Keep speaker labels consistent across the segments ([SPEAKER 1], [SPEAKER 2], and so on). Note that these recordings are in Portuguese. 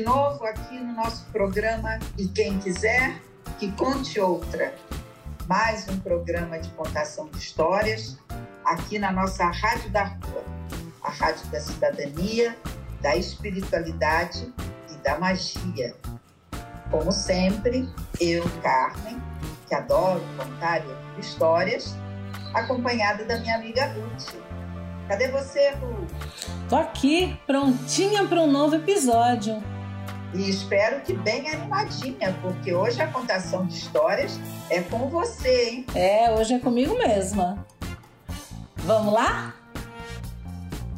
[SPEAKER 1] De novo aqui no nosso programa E Quem Quiser que Conte Outra. Mais um programa de contação de histórias aqui na nossa Rádio da Rua, a Rádio da Cidadania, da Espiritualidade e da Magia. Como sempre, eu, Carmen, que adoro contar histórias, acompanhada da minha amiga Ruth. Cadê você, Ruth?
[SPEAKER 2] Tô aqui, prontinha para um novo episódio.
[SPEAKER 1] E espero que bem animadinha, porque hoje a contação de histórias é com você, hein?
[SPEAKER 2] É, hoje é comigo mesma. Vamos lá?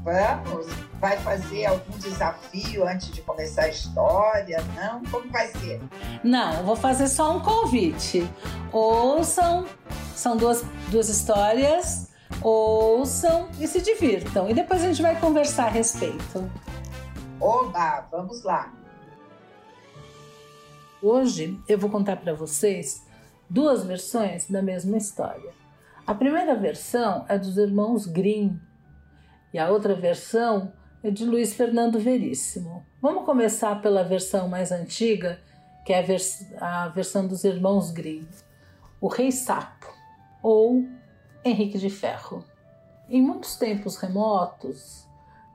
[SPEAKER 1] Vamos. Vai fazer algum desafio antes de começar a história? Não? Como vai ser?
[SPEAKER 2] Não, vou fazer só um convite. Ouçam, são duas, duas histórias, ouçam e se divirtam. E depois a gente vai conversar a respeito.
[SPEAKER 1] Oba, vamos lá.
[SPEAKER 2] Hoje eu vou contar para vocês duas versões da mesma história. A primeira versão é dos irmãos Grimm e a outra versão é de Luiz Fernando Veríssimo. Vamos começar pela versão mais antiga, que é a, vers a versão dos irmãos Grimm, O Rei Sapo ou Henrique de Ferro. Em muitos tempos remotos,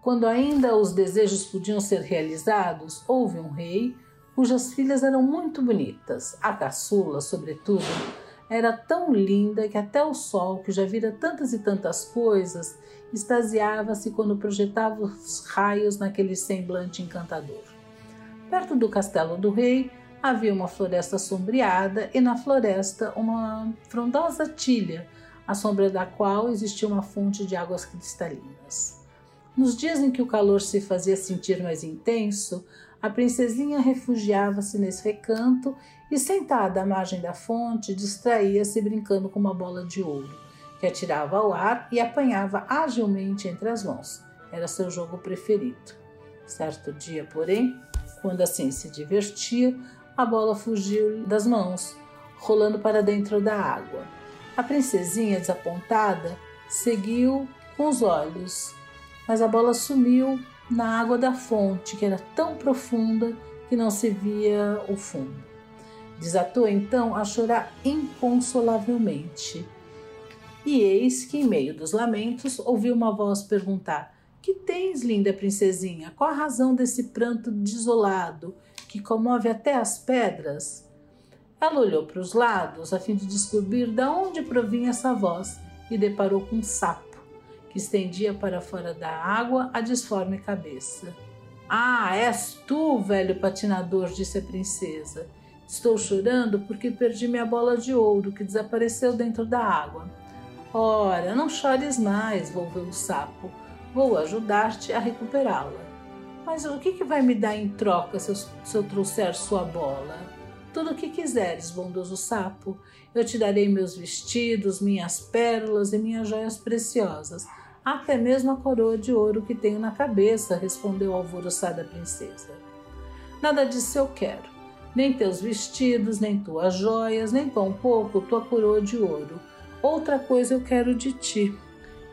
[SPEAKER 2] quando ainda os desejos podiam ser realizados, houve um rei cujas filhas eram muito bonitas. A caçula, sobretudo, era tão linda que até o sol, que já vira tantas e tantas coisas, extasiava-se quando projetava os raios naquele semblante encantador. Perto do castelo do rei havia uma floresta sombreada e na floresta uma frondosa tilha, à sombra da qual existia uma fonte de águas cristalinas. Nos dias em que o calor se fazia sentir mais intenso, a princesinha refugiava-se nesse recanto e, sentada à margem da fonte, distraía-se brincando com uma bola de ouro, que atirava ao ar e apanhava agilmente entre as mãos. Era seu jogo preferido. Certo dia, porém, quando assim se divertia, a bola fugiu das mãos, rolando para dentro da água. A princesinha, desapontada, seguiu com os olhos, mas a bola sumiu na água da fonte, que era tão profunda que não se via o fundo. Desatou então a chorar inconsolavelmente. E eis que, em meio dos lamentos, ouviu uma voz perguntar: Que tens, linda princesinha? Qual a razão desse pranto desolado que comove até as pedras? Ela olhou para os lados a fim de descobrir de onde provinha essa voz e deparou com um sapo estendia para fora da água a disforme cabeça. Ah, és tu, velho patinador, disse a princesa. Estou chorando porque perdi minha bola de ouro que desapareceu dentro da água. Ora, não chores mais, volveu o sapo. Vou ajudar-te a recuperá-la. Mas o que, que vai me dar em troca se eu, se eu trouxer sua bola? Tudo o que quiseres, bondoso sapo. Eu te darei meus vestidos, minhas pérolas e minhas joias preciosas até mesmo a coroa de ouro que tenho na cabeça, respondeu a alvoroçada princesa. Nada disso eu quero, nem teus vestidos, nem tuas joias, nem tampouco tua coroa de ouro. Outra coisa eu quero de ti.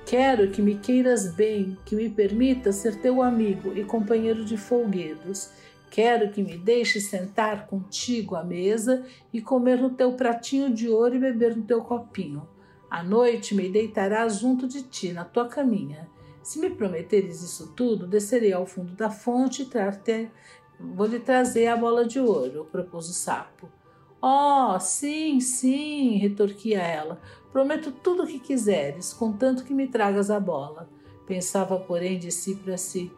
[SPEAKER 2] Quero que me queiras bem, que me permita ser teu amigo e companheiro de folguedos. Quero que me deixes sentar contigo à mesa e comer no teu pratinho de ouro e beber no teu copinho. À noite me deitarás junto de ti na tua caminha. Se me prometeres isso tudo, descerei ao fundo da fonte e -te, vou lhe trazer a bola de ouro, propôs o sapo. Oh, sim, sim, retorquia ela. Prometo tudo o que quiseres, contanto que me tragas a bola. Pensava, porém, de si para si: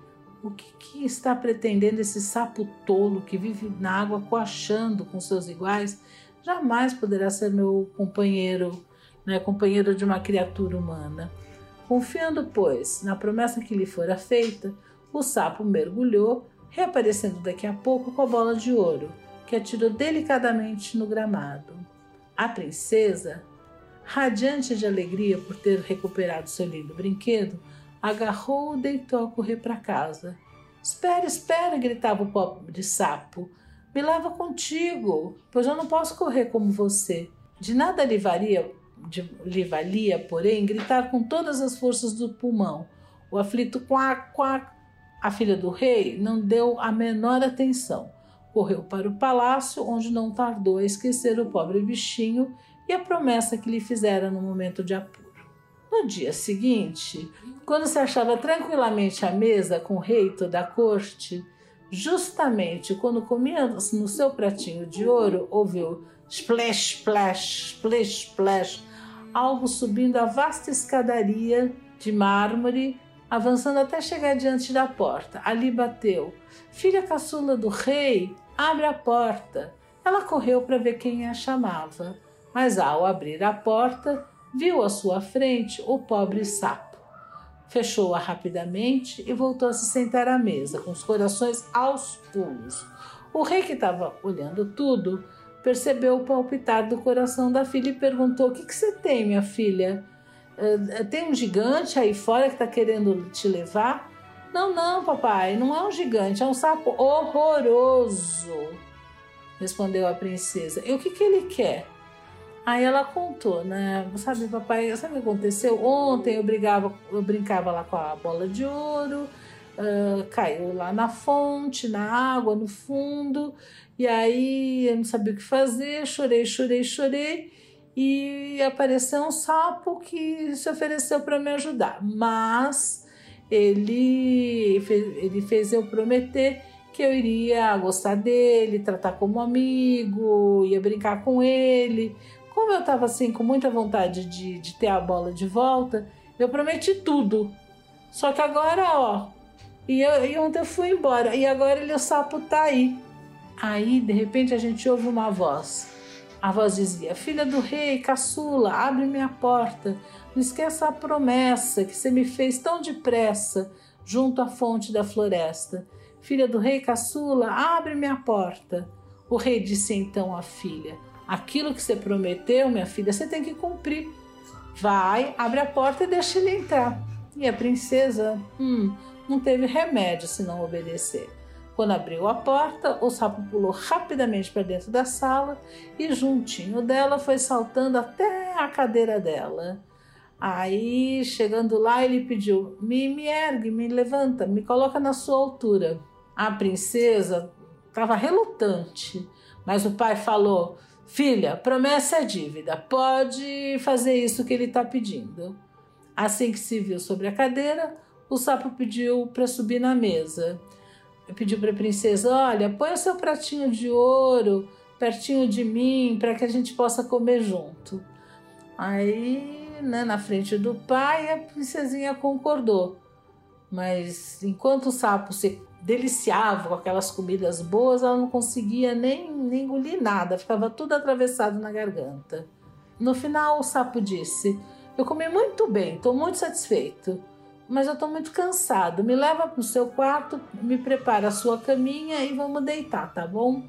[SPEAKER 2] o que, que, está pretendendo esse sapo tolo que vive na água coachando com seus iguais? Jamais poderá ser meu companheiro né, companheiro de uma criatura humana. Confiando, pois, na promessa que lhe fora feita, o sapo mergulhou, reaparecendo daqui a pouco com a bola de ouro, que atirou delicadamente no gramado. A princesa, radiante de alegria por ter recuperado seu lindo brinquedo, agarrou-o e deitou a correr para casa. Espera, espera! gritava o pobre sapo. Me leva contigo, pois eu não posso correr como você. De nada lhe valia, de, lhe valia, porém, gritar com todas as forças do pulmão. O aflito quac, quac. A filha do rei não deu a menor atenção. Correu para o palácio, onde não tardou a esquecer o pobre bichinho e a promessa que lhe fizera no momento de apuro. No dia seguinte, quando se achava tranquilamente à mesa com o rei toda a corte, justamente quando comia no seu pratinho de ouro, ouviu splash, splash, splash, splash, algo subindo a vasta escadaria de mármore, avançando até chegar diante da porta. Ali bateu. Filha caçula do rei, abre a porta. Ela correu para ver quem a chamava, mas ao abrir a porta, viu à sua frente o pobre sapo. Fechou-a rapidamente e voltou a se sentar à mesa, com os corações aos pulos. O rei, que estava olhando tudo, percebeu o palpitar do coração da filha e perguntou: O que, que você tem, minha filha? Uh, tem um gigante aí fora que está querendo te levar? Não, não, papai, não é um gigante, é um sapo horroroso, respondeu a princesa. E o que, que ele quer? Aí ela contou, né? Sabe, papai, sabe o que aconteceu? Ontem eu, brigava, eu brincava lá com a bola de ouro, uh, caiu lá na fonte, na água, no fundo, e aí eu não sabia o que fazer, chorei, chorei, chorei, e apareceu um sapo que se ofereceu para me ajudar, mas ele fez, ele fez eu prometer que eu iria gostar dele, tratar como amigo, ia brincar com ele, como eu estava assim com muita vontade de, de ter a bola de volta, eu prometi tudo. Só que agora, ó, e, eu, e ontem eu fui embora, e agora ele, o sapo tá aí. Aí, de repente, a gente ouve uma voz. A voz dizia: Filha do rei, caçula, abre minha porta. Não esqueça a promessa que você me fez tão depressa junto à fonte da floresta. Filha do rei, caçula, abre minha porta. O rei disse então à filha: Aquilo que você prometeu, minha filha, você tem que cumprir. Vai, abre a porta e deixa ele entrar. E a princesa, hum, não teve remédio se não obedecer. Quando abriu a porta, o sapo pulou rapidamente para dentro da sala e, juntinho dela, foi saltando até a cadeira dela. Aí, chegando lá, ele pediu: me, me ergue, me levanta, me coloca na sua altura. A princesa estava relutante, mas o pai falou: Filha, promessa é dívida, pode fazer isso que ele está pedindo. Assim que se viu sobre a cadeira, o sapo pediu para subir na mesa. Pediu para a princesa: Olha, põe o seu pratinho de ouro pertinho de mim para que a gente possa comer junto. Aí, né, na frente do pai, a princesinha concordou. Mas enquanto o sapo se deliciava com aquelas comidas boas, ela não conseguia nem, nem engolir nada, ficava tudo atravessado na garganta. No final, o sapo disse: Eu comi muito bem, estou muito satisfeito, mas eu estou muito cansado. Me leva para o seu quarto, me prepara a sua caminha e vamos deitar, tá bom?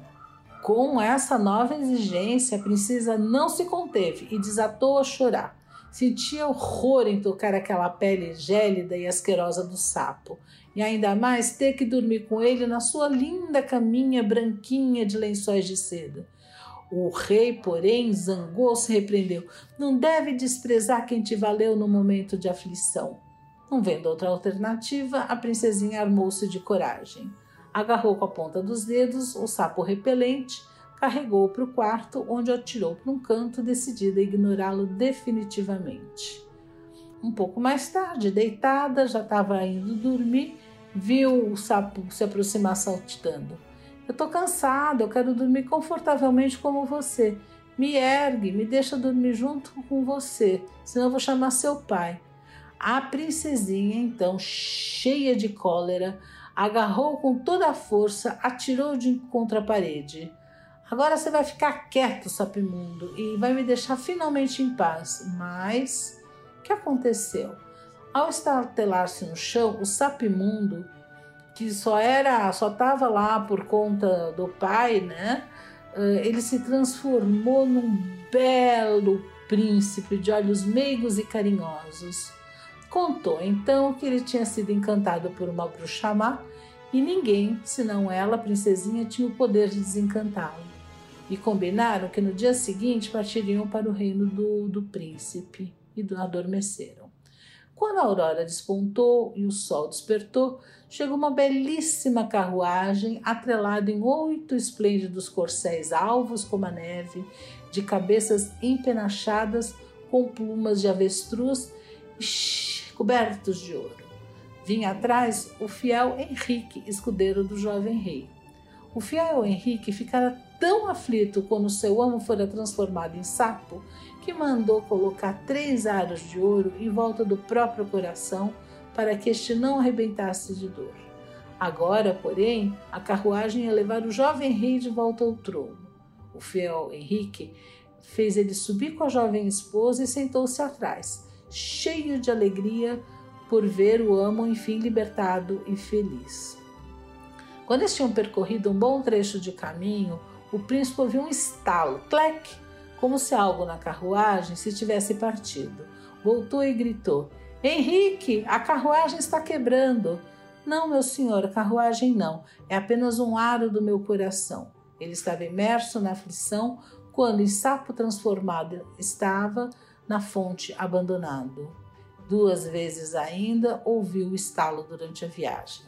[SPEAKER 2] Com essa nova exigência, a princesa não se conteve e desatou a chorar. Sentia horror em tocar aquela pele gélida e asquerosa do sapo, e ainda mais ter que dormir com ele na sua linda caminha branquinha de lençóis de seda. O rei, porém, zangou-se e repreendeu: Não deve desprezar quem te valeu no momento de aflição. Não vendo outra alternativa, a princesinha armou-se de coragem. Agarrou com a ponta dos dedos o sapo repelente carregou para o quarto, onde o atirou para um canto, decidida a ignorá-lo definitivamente. Um pouco mais tarde, deitada, já estava indo dormir, viu o sapo se aproximar saltitando. Eu estou cansada, eu quero dormir confortavelmente como você. Me ergue, me deixa dormir junto com você, senão eu vou chamar seu pai. A princesinha, então, cheia de cólera, agarrou com toda a força, atirou de contra a parede. Agora você vai ficar quieto, Sapimundo, e vai me deixar finalmente em paz. Mas o que aconteceu? Ao estatelar-se no chão, o Sapimundo, que só era, só estava lá por conta do pai, né? Eh, ele se transformou num belo príncipe de olhos meigos e carinhosos. Contou então que ele tinha sido encantado por uma bruxa má e ninguém, senão ela, a princesinha, tinha o poder de desencantá-lo. E combinaram que no dia seguinte partiriam para o reino do, do príncipe e adormeceram. Quando a aurora despontou e o sol despertou, chegou uma belíssima carruagem atrelada em oito esplêndidos corcéis alvos como a neve, de cabeças empenachadas com plumas de avestruz cobertos de ouro. Vinha atrás o fiel Henrique, escudeiro do jovem rei. O fiel Henrique ficara tão aflito quando seu amo fora transformado em sapo que mandou colocar três aros de ouro em volta do próprio coração para que este não arrebentasse de dor. Agora, porém, a carruagem ia levar o jovem rei de volta ao trono. O fiel Henrique fez ele subir com a jovem esposa e sentou-se atrás, cheio de alegria por ver o amo enfim libertado e feliz. Quando eles tinham percorrido um bom trecho de caminho, o príncipe ouviu um estalo, clec, como se algo na carruagem se tivesse partido. Voltou e gritou: Henrique, a carruagem está quebrando. Não, meu senhor, carruagem não. É apenas um aro do meu coração. Ele estava imerso na aflição quando, em sapo transformado, estava na fonte abandonado. Duas vezes ainda ouviu o estalo durante a viagem.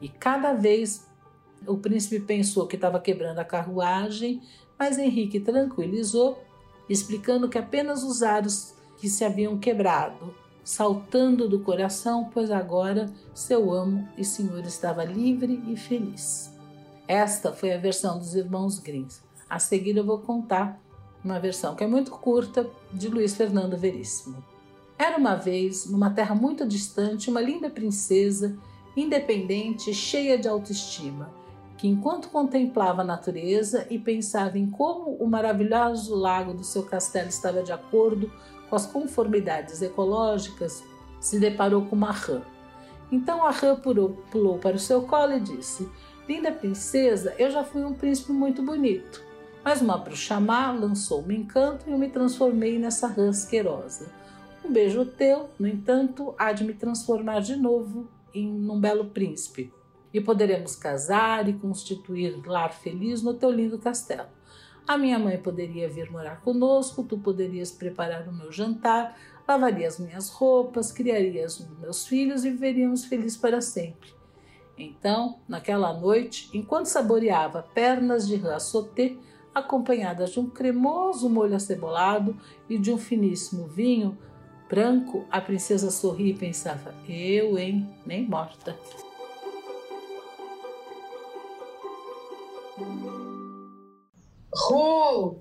[SPEAKER 2] E cada vez o príncipe pensou que estava quebrando a carruagem, mas Henrique tranquilizou, explicando que apenas os aros que se haviam quebrado, saltando do coração, pois agora seu amo e senhor estava livre e feliz. Esta foi a versão dos irmãos Grimm. A seguir eu vou contar uma versão que é muito curta de Luiz Fernando Veríssimo. Era uma vez, numa terra muito distante, uma linda princesa, independente cheia de autoestima que, enquanto contemplava a natureza e pensava em como o maravilhoso lago do seu castelo estava de acordo com as conformidades ecológicas, se deparou com uma rã. Então a rã pulou, pulou para o seu colo e disse: Linda princesa, eu já fui um príncipe muito bonito, mas uma bruxa má lançou-me encanto e eu me transformei nessa rã asquerosa. Um beijo teu, no entanto, há de me transformar de novo em um belo príncipe e poderemos casar e constituir lar feliz no teu lindo castelo. A minha mãe poderia vir morar conosco, tu poderias preparar o meu jantar, lavaria as minhas roupas, criarias meus filhos e viveríamos felizes para sempre. Então, naquela noite, enquanto saboreava pernas de rã sauté, acompanhadas de um cremoso molho acebolado e de um finíssimo vinho branco, a princesa sorria e pensava: Eu, hein, nem morta.
[SPEAKER 1] Ru,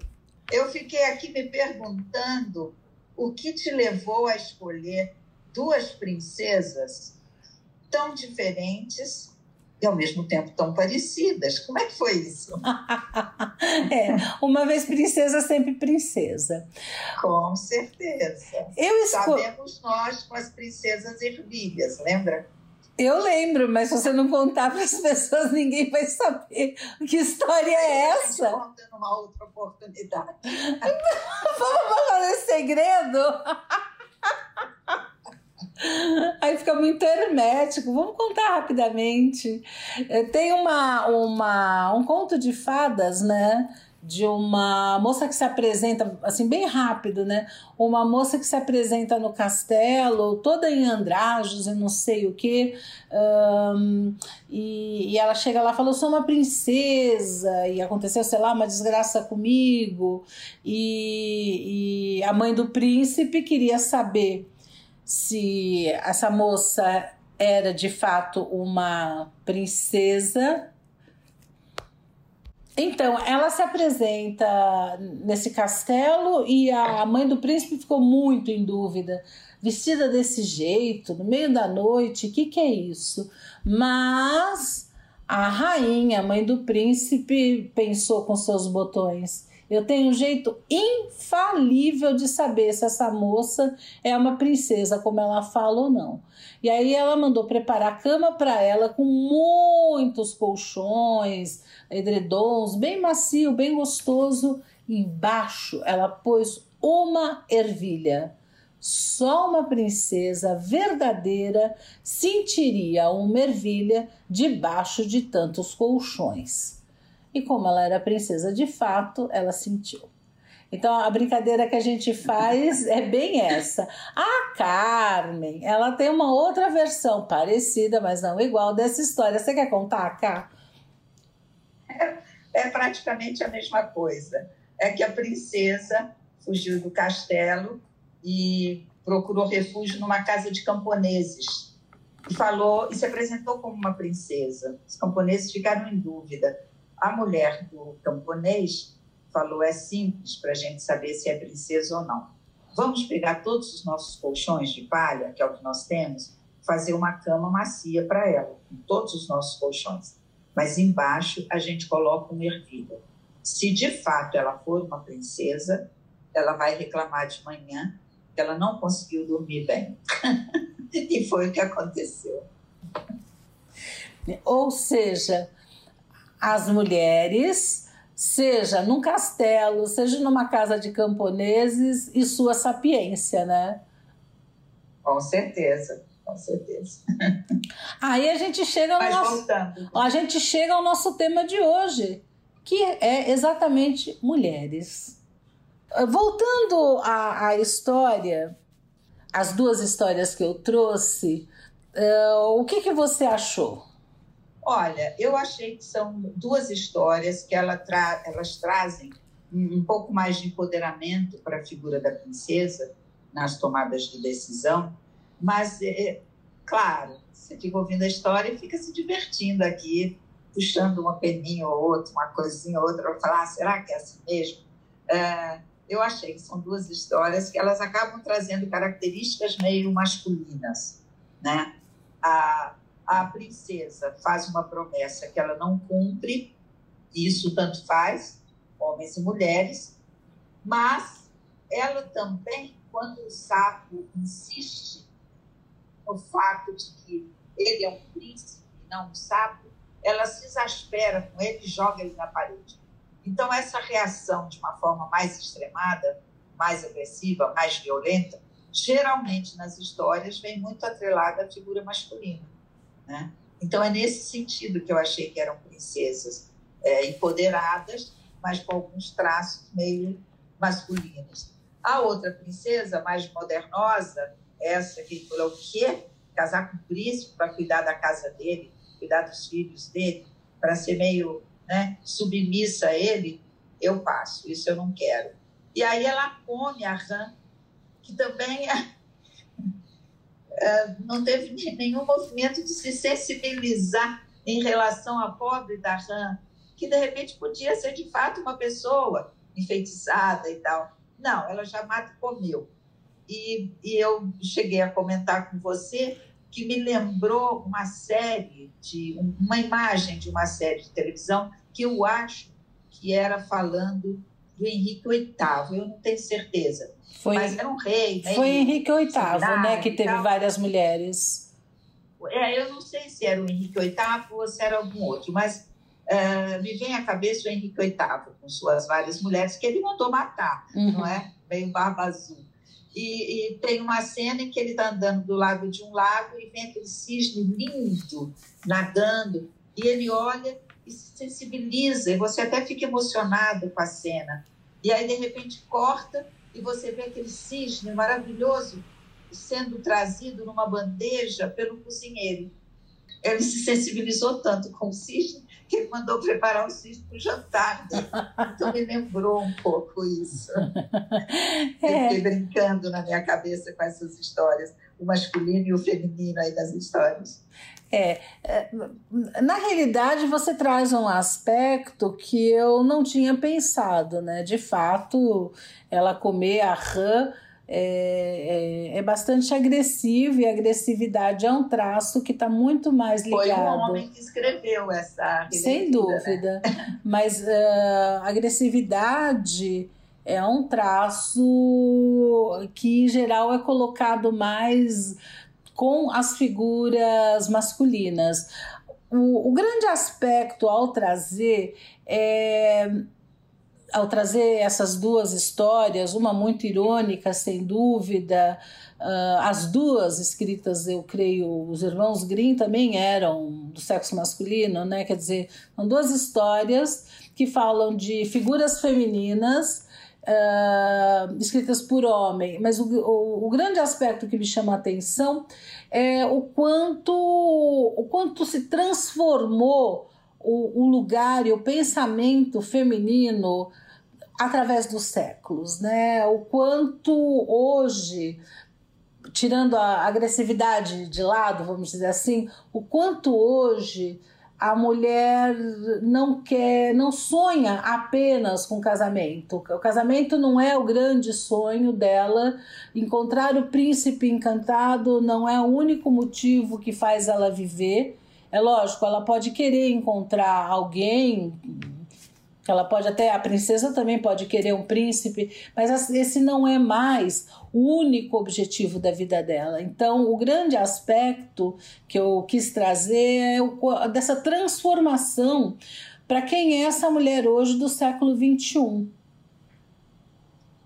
[SPEAKER 1] eu fiquei aqui me perguntando o que te levou a escolher duas princesas tão diferentes e ao mesmo tempo tão parecidas. Como é que foi isso?
[SPEAKER 2] é, uma vez princesa, sempre princesa.
[SPEAKER 1] Com certeza. Eu esco... Sabemos nós com as princesas ervilhas, lembra?
[SPEAKER 2] Eu lembro, mas se você não contar para as pessoas, ninguém vai saber que história é essa.
[SPEAKER 1] Conta numa outra oportunidade.
[SPEAKER 2] Vamos fazer segredo? Aí fica muito hermético. Vamos contar rapidamente. Tem uma, uma, um conto de fadas, né? de uma moça que se apresenta, assim, bem rápido, né? Uma moça que se apresenta no castelo, toda em andrajos e não sei o que, um, e, e, ela chega lá e fala: Eu sou uma princesa, e aconteceu, sei lá, uma desgraça comigo, e, e a mãe do príncipe queria saber se essa moça era de fato uma princesa então, ela se apresenta nesse castelo e a mãe do príncipe ficou muito em dúvida. Vestida desse jeito, no meio da noite, o que, que é isso? Mas A rainha, mãe do príncipe, pensou com seus botões. Eu tenho um jeito infalível de saber se essa moça é uma princesa, como ela fala ou não. E aí ela mandou preparar a cama para ela com muitos colchões, edredons, bem macio, bem gostoso. Embaixo ela pôs uma ervilha. Só uma princesa verdadeira sentiria uma ervilha debaixo de tantos colchões. E como ela era princesa de fato, ela sentiu. Então a brincadeira que a gente faz é bem essa. A Carmen, ela tem uma outra versão parecida, mas não igual dessa história. Você quer contar, Cá?
[SPEAKER 1] É, é praticamente a mesma coisa. É que a princesa fugiu do castelo e procurou refúgio numa casa de camponeses. E falou e se apresentou como uma princesa. Os camponeses ficaram em dúvida. A mulher do camponês falou: é simples para a gente saber se é princesa ou não. Vamos pegar todos os nossos colchões de palha, que é o que nós temos, fazer uma cama macia para ela, com todos os nossos colchões. Mas embaixo a gente coloca uma ervilha. Se de fato ela for uma princesa, ela vai reclamar de manhã que ela não conseguiu dormir bem. e foi o que aconteceu.
[SPEAKER 2] Ou seja, as mulheres, seja num castelo, seja numa casa de camponeses, e sua sapiência, né?
[SPEAKER 1] Com certeza, com certeza.
[SPEAKER 2] Aí a gente chega ao
[SPEAKER 1] Mas
[SPEAKER 2] nosso,
[SPEAKER 1] voltando.
[SPEAKER 2] a gente chega ao nosso tema de hoje, que é exatamente mulheres. Voltando à, à história, as duas histórias que eu trouxe, uh, o que, que você achou?
[SPEAKER 1] Olha, eu achei que são duas histórias que ela tra elas trazem um pouco mais de empoderamento para a figura da princesa nas tomadas de decisão, mas, é, claro, você fica ouvindo a história e fica se divertindo aqui, puxando uma peninha ou outra, uma coisinha ou outra, para falar, ah, será que é assim mesmo? É, eu achei que são duas histórias que elas acabam trazendo características meio masculinas, né? A, a princesa faz uma promessa que ela não cumpre, isso tanto faz, homens e mulheres, mas ela também, quando o sapo insiste no fato de que ele é um príncipe e não um sapo, ela se exaspera com ele e joga ele na parede. Então, essa reação de uma forma mais extremada, mais agressiva, mais violenta, geralmente nas histórias vem muito atrelada à figura masculina. Né? Então, é nesse sentido que eu achei que eram princesas é, empoderadas, mas com alguns traços meio masculinos. A outra princesa, mais modernosa, essa que falou o quê? Casar com o príncipe para cuidar da casa dele, cuidar dos filhos dele, para ser meio né, submissa a ele, eu passo, isso eu não quero. E aí ela come a rã, que também é, não teve nenhum movimento de se sensibilizar em relação à pobre da rã, que de repente podia ser de fato uma pessoa enfeitiçada e tal. Não, ela já mata e comeu. E, e eu cheguei a comentar com você que me lembrou uma série de uma imagem de uma série de televisão que eu acho que era falando do Henrique VIII. Eu não tenho certeza.
[SPEAKER 2] Foi,
[SPEAKER 1] mas era um rei.
[SPEAKER 2] Foi Henrique VIII, né? Que teve várias mulheres.
[SPEAKER 1] É, eu não sei se era o Henrique VIII ou se era algum outro, mas uh, me vem à cabeça o Henrique VIII com suas várias mulheres que ele mandou matar, uhum. não é? Meio barba azul. E, e, tem uma cena em que ele está andando do lado de um lago e vem aquele cisne lindo nadando e ele olha e se sensibiliza e você até fica emocionado com a cena. E aí de repente corta e você vê aquele cisne maravilhoso sendo trazido numa bandeja pelo cozinheiro. Ele se sensibilizou tanto com o cisne que ele mandou preparar o cisne para o jantar. Então me lembrou um pouco isso. É. Eu fiquei brincando na minha cabeça com essas histórias, o masculino e o feminino aí das histórias.
[SPEAKER 2] É, é, na realidade você traz um aspecto que eu não tinha pensado, né? De fato, ela comer a rã é, é, é bastante agressivo e a agressividade é um traço que está muito mais ligado. Foi
[SPEAKER 1] um homem que escreveu essa.
[SPEAKER 2] Sem né? dúvida. Né? Mas uh, agressividade é um traço que, em geral, é colocado mais com as figuras masculinas. O, o grande aspecto ao trazer é ao trazer essas duas histórias, uma muito irônica, sem dúvida, uh, as duas escritas, eu creio, os irmãos Grimm também eram do sexo masculino, né? Quer dizer, são duas histórias que falam de figuras femininas uh, escritas por homem, mas o, o, o, grande aspecto que me chama a atenção é o quanto, o quanto se transformou o, o lugar e o pensamento feminino através dos séculos, né? O quanto hoje, tirando a agressividade de lado, vamos dizer assim, o quanto hoje a mulher não quer, não sonha apenas com casamento. O casamento não é o grande sonho dela. Encontrar o príncipe encantado não é o único motivo que faz ela viver. É lógico, ela pode querer encontrar alguém, ela pode até, a princesa também pode querer um príncipe, mas esse não é mais o único objetivo da vida dela. Então, o grande aspecto que eu quis trazer é o, dessa transformação para quem é essa mulher hoje do século XXI.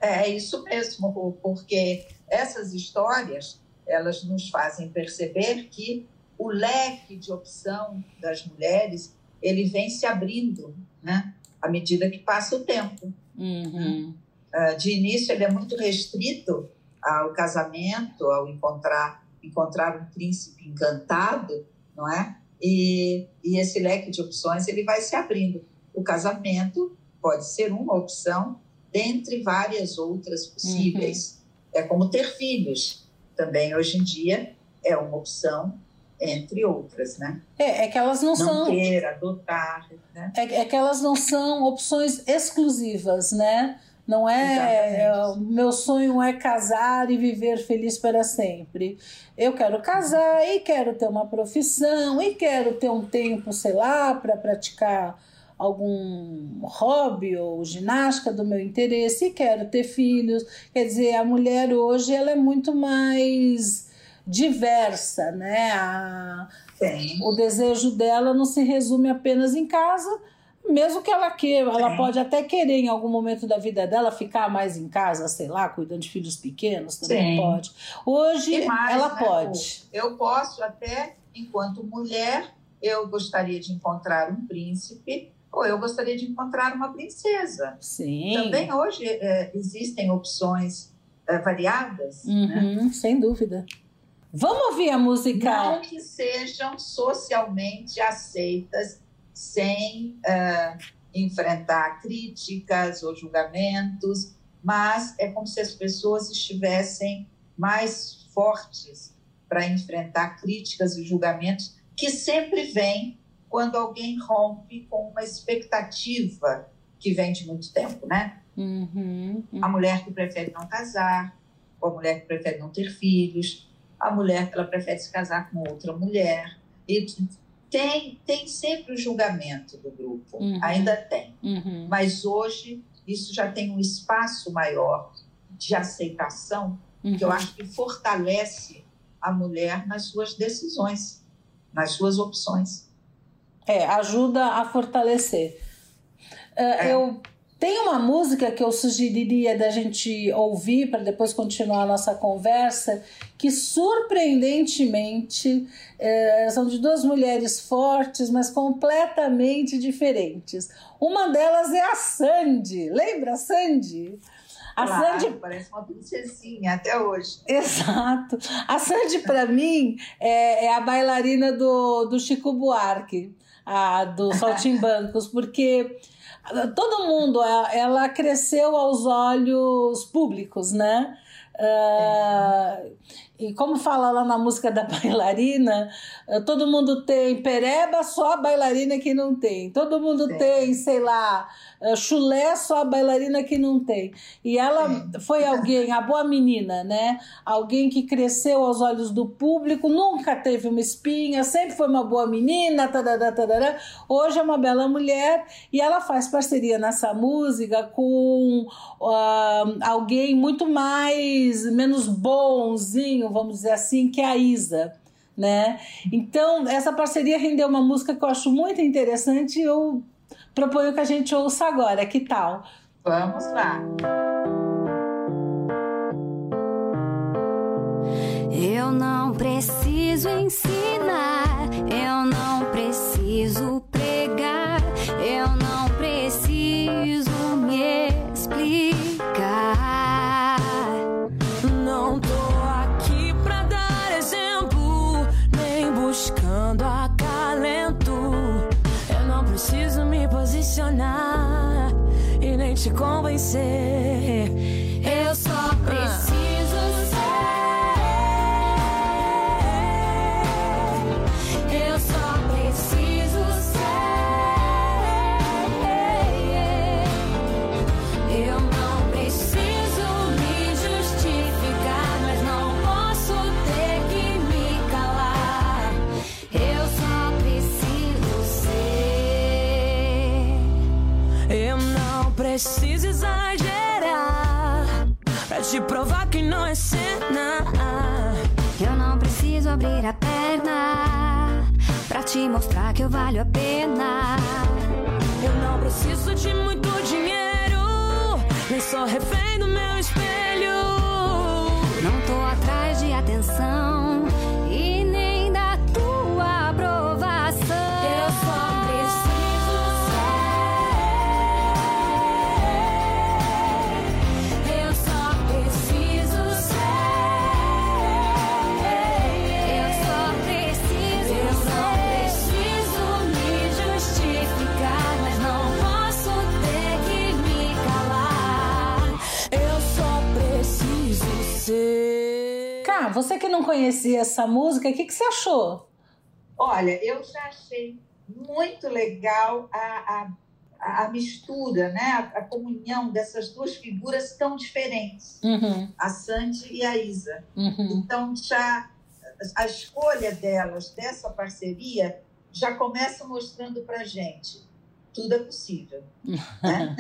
[SPEAKER 1] É isso mesmo, porque essas histórias elas nos fazem perceber que o leque de opção das mulheres ele vem se abrindo, né? À medida que passa o tempo.
[SPEAKER 2] Uhum.
[SPEAKER 1] Uh, de início, ele é muito restrito ao casamento, ao encontrar, encontrar um príncipe encantado, não é? E, e esse leque de opções ele vai se abrindo. O casamento pode ser uma opção dentre várias outras possíveis. Uhum. É como ter filhos. Também hoje em dia é uma opção entre outras, né?
[SPEAKER 2] É, é que elas não, não são.
[SPEAKER 1] Queira, adotar, né?
[SPEAKER 2] É, é que elas não são opções exclusivas, né? Não é, é, meu sonho é casar e viver feliz para sempre. Eu quero casar e quero ter uma profissão e quero ter um tempo, sei lá, para praticar algum hobby ou ginástica do meu interesse e quero ter filhos. Quer dizer, a mulher hoje ela é muito mais diversa, né? A, o desejo dela não se resume apenas em casa, mesmo que ela queira, ela pode até querer em algum momento da vida dela ficar mais em casa, sei lá, cuidando de filhos pequenos, também Sim. pode. Hoje mais, ela né, pode.
[SPEAKER 1] Eu posso até, enquanto mulher, eu gostaria de encontrar um príncipe ou eu gostaria de encontrar uma princesa.
[SPEAKER 2] Sim.
[SPEAKER 1] Também hoje é, existem opções é, variadas.
[SPEAKER 2] Uhum, né? Sem dúvida. Vamos ouvir a música.
[SPEAKER 1] Não que sejam socialmente aceitas sem uh, enfrentar críticas ou julgamentos, mas é como se as pessoas estivessem mais fortes para enfrentar críticas e julgamentos que sempre vêm quando alguém rompe com uma expectativa que vem de muito tempo, né?
[SPEAKER 2] Uhum, uhum.
[SPEAKER 1] A mulher que prefere não casar, ou a mulher que prefere não ter filhos, a mulher que ela prefere se casar com outra mulher. E tem, tem sempre o julgamento do grupo, uhum. ainda tem.
[SPEAKER 2] Uhum.
[SPEAKER 1] Mas hoje isso já tem um espaço maior de aceitação uhum. que eu uhum. acho que fortalece a mulher nas suas decisões, nas suas opções.
[SPEAKER 2] É, ajuda a fortalecer. Uh, é. Eu tem uma música que eu sugeriria da gente ouvir para depois continuar a nossa conversa, que surpreendentemente é, são de duas mulheres fortes, mas completamente diferentes. Uma delas é a Sandy. Lembra a Sandy?
[SPEAKER 1] A claro, Sandy parece uma princesinha até hoje.
[SPEAKER 2] Exato. A Sandy, para mim, é, é, a bailarina do, do Chico Buarque, a, do Saltimbancos, porque todo mundo, ela cresceu aos olhos públicos, né? Uh, e como fala lá na música da bailarina, eh, todo mundo tem pereba, só a bailarina que não tem. Todo mundo Sim. tem, sei lá, eh, chulé, só a bailarina que não tem. E ela Sim. foi alguém, a boa menina, né? Alguém que cresceu aos olhos do público, nunca teve uma espinha, sempre foi uma boa menina, tadadá, tadadá. hoje é uma bela mulher e ela faz parceria nessa música com uh, alguém muito mais, menos bonzinho, vamos dizer assim, que é a Isa. Né? Então, essa parceria rendeu uma música que eu acho muito interessante e eu proponho que a gente ouça agora. Que tal?
[SPEAKER 1] Vamos lá.
[SPEAKER 3] Eu não preciso ensinar, eu não preciso pregar, posicionar e nem te convencer. Eu só preciso. Preciso exagerar pra te provar que não é cena. Eu não preciso abrir a perna pra te mostrar que eu valho a pena. Eu não preciso de muito dinheiro, nem sou refém do meu espelho.
[SPEAKER 2] Você que não conhecia essa música, o que, que você achou?
[SPEAKER 1] Olha, eu já achei muito legal a, a, a mistura, né? A, a, comunhão dessas duas figuras tão diferentes, uhum. a Sandy e a Isa. Uhum. Então, já a escolha delas, dessa parceria, já começa mostrando para gente tudo é possível. Né?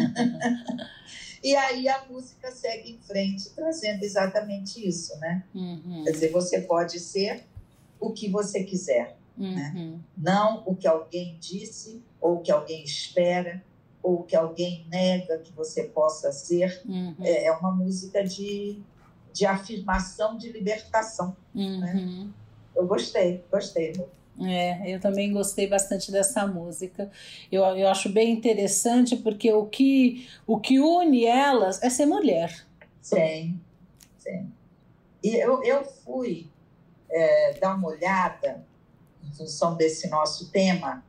[SPEAKER 1] E aí a música segue em frente, trazendo exatamente isso, né? Uhum. Quer dizer, você pode ser o que você quiser, né? uhum. né? Não o que alguém disse, ou o que alguém espera, ou o que alguém nega que você possa ser. Uhum. É, é, uma música de, de afirmação, de libertação. Né? Uhum. Eu gostei, gostei.
[SPEAKER 2] É, eu também gostei bastante dessa música. Eu, eu acho bem interessante porque o que, o que une elas é ser mulher.
[SPEAKER 1] Sim, sim. E eu, eu fui é, dar uma olhada, em função desse nosso tema,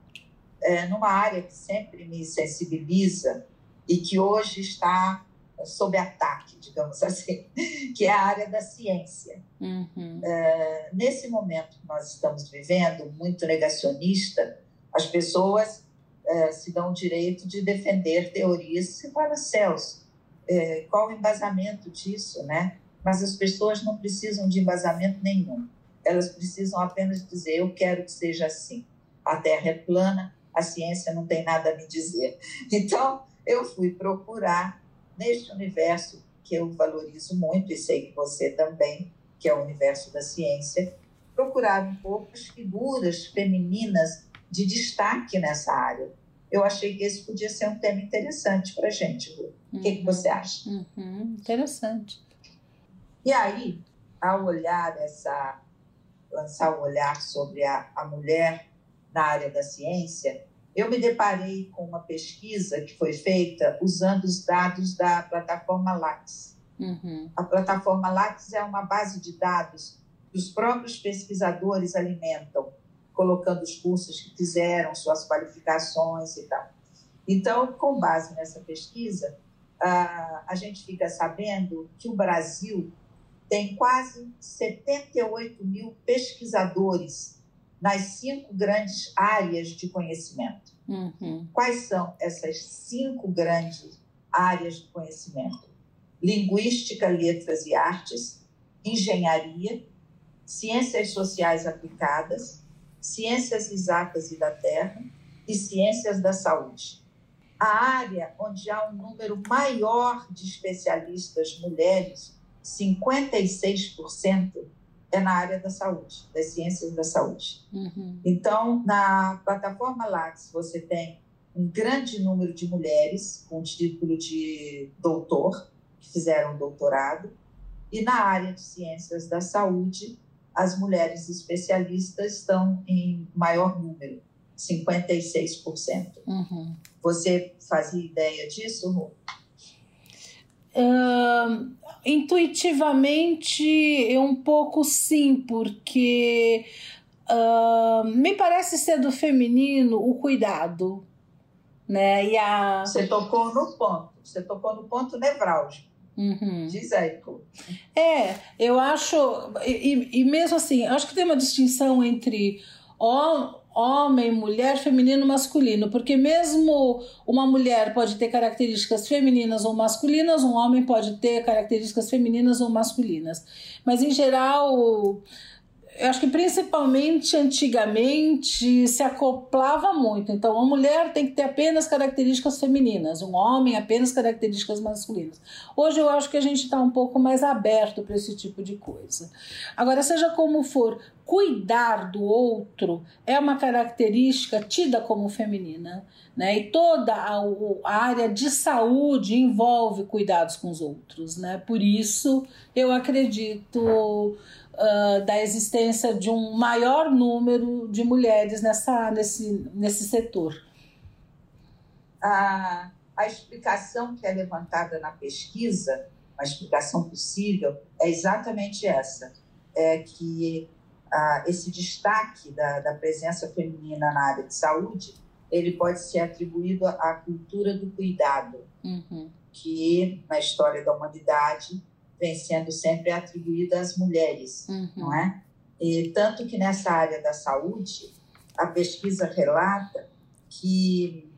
[SPEAKER 1] é, numa área que sempre me sensibiliza e que hoje está sob ataque, digamos assim, que é a área da ciência. Uhum. É, nesse momento que nós estamos vivendo, muito negacionista, as pessoas é, se dão o direito de defender teorias e para céus. É, qual o embasamento disso, né? Mas as pessoas não precisam de embasamento nenhum. Elas precisam apenas dizer: eu quero que seja assim. A Terra é plana, a ciência não tem nada a me dizer. Então, eu fui procurar neste universo que eu valorizo muito e sei que você também, que é o universo da ciência, procurar um pouco as figuras femininas de destaque nessa área. Eu achei que esse podia ser um tema interessante para a gente, Lu. Uhum. O que, que, você acha?
[SPEAKER 2] Uhum. Interessante.
[SPEAKER 1] E aí, ao olhar essa, lançar um olhar sobre a, a mulher na área da ciência, eu me deparei com uma pesquisa que foi feita usando os dados da plataforma Lattes. Uhum. A plataforma Lattes é uma base de dados que os próprios pesquisadores alimentam, colocando os cursos que fizeram, suas qualificações e tal. Então, com base nessa pesquisa, a gente fica sabendo que o Brasil tem quase 78 mil pesquisadores nas cinco grandes áreas de conhecimento.
[SPEAKER 2] Uhum.
[SPEAKER 1] Quais são essas cinco grandes áreas de conhecimento? Linguística, letras e artes, engenharia, ciências sociais aplicadas, ciências exatas e da terra e ciências da saúde. A área onde há um número maior de especialistas mulheres, 56%, é na área da saúde, das ciências da saúde.
[SPEAKER 2] Uhum.
[SPEAKER 1] Então, na plataforma Lattes, você tem um grande número de mulheres com título de doutor, que fizeram doutorado, e na área de ciências da saúde, as mulheres especialistas estão em maior número, 56%.
[SPEAKER 2] Uhum.
[SPEAKER 1] Você fazia ideia disso, Ru?
[SPEAKER 2] Uh, intuitivamente, um pouco sim, porque uh, me parece ser do feminino o cuidado. Né? E a...
[SPEAKER 1] Você tocou no ponto, você tocou no ponto nevrálgico.
[SPEAKER 2] Uhum.
[SPEAKER 1] Diz aí, pô.
[SPEAKER 2] É, eu acho, e, e mesmo assim, acho que tem uma distinção entre homem, mulher, feminino, masculino, porque mesmo uma mulher pode ter características femininas ou masculinas, um homem pode ter características femininas ou masculinas. Mas em geral, eu acho que principalmente antigamente se acoplava muito. Então, uma mulher tem que ter apenas características femininas, um homem apenas características masculinas. Hoje eu acho que a gente está um pouco mais aberto para esse tipo de coisa. Agora, seja como for, cuidar do outro é uma característica tida como feminina. Né? E toda a, a área de saúde envolve cuidados com os outros. Né? Por isso, eu acredito uh, da existência de um maior número de mulheres nessa, nesse, nesse setor.
[SPEAKER 1] A, a explicação que é levantada na pesquisa, a explicação possível, é exatamente essa: é que uh, esse destaque da, da presença feminina na área de saúde ele pode ser atribuído à cultura do cuidado,
[SPEAKER 2] uhum.
[SPEAKER 1] que na história da humanidade vem sendo sempre atribuída às mulheres,
[SPEAKER 2] uhum.
[SPEAKER 1] não é? E tanto que nessa área da saúde, a pesquisa relata que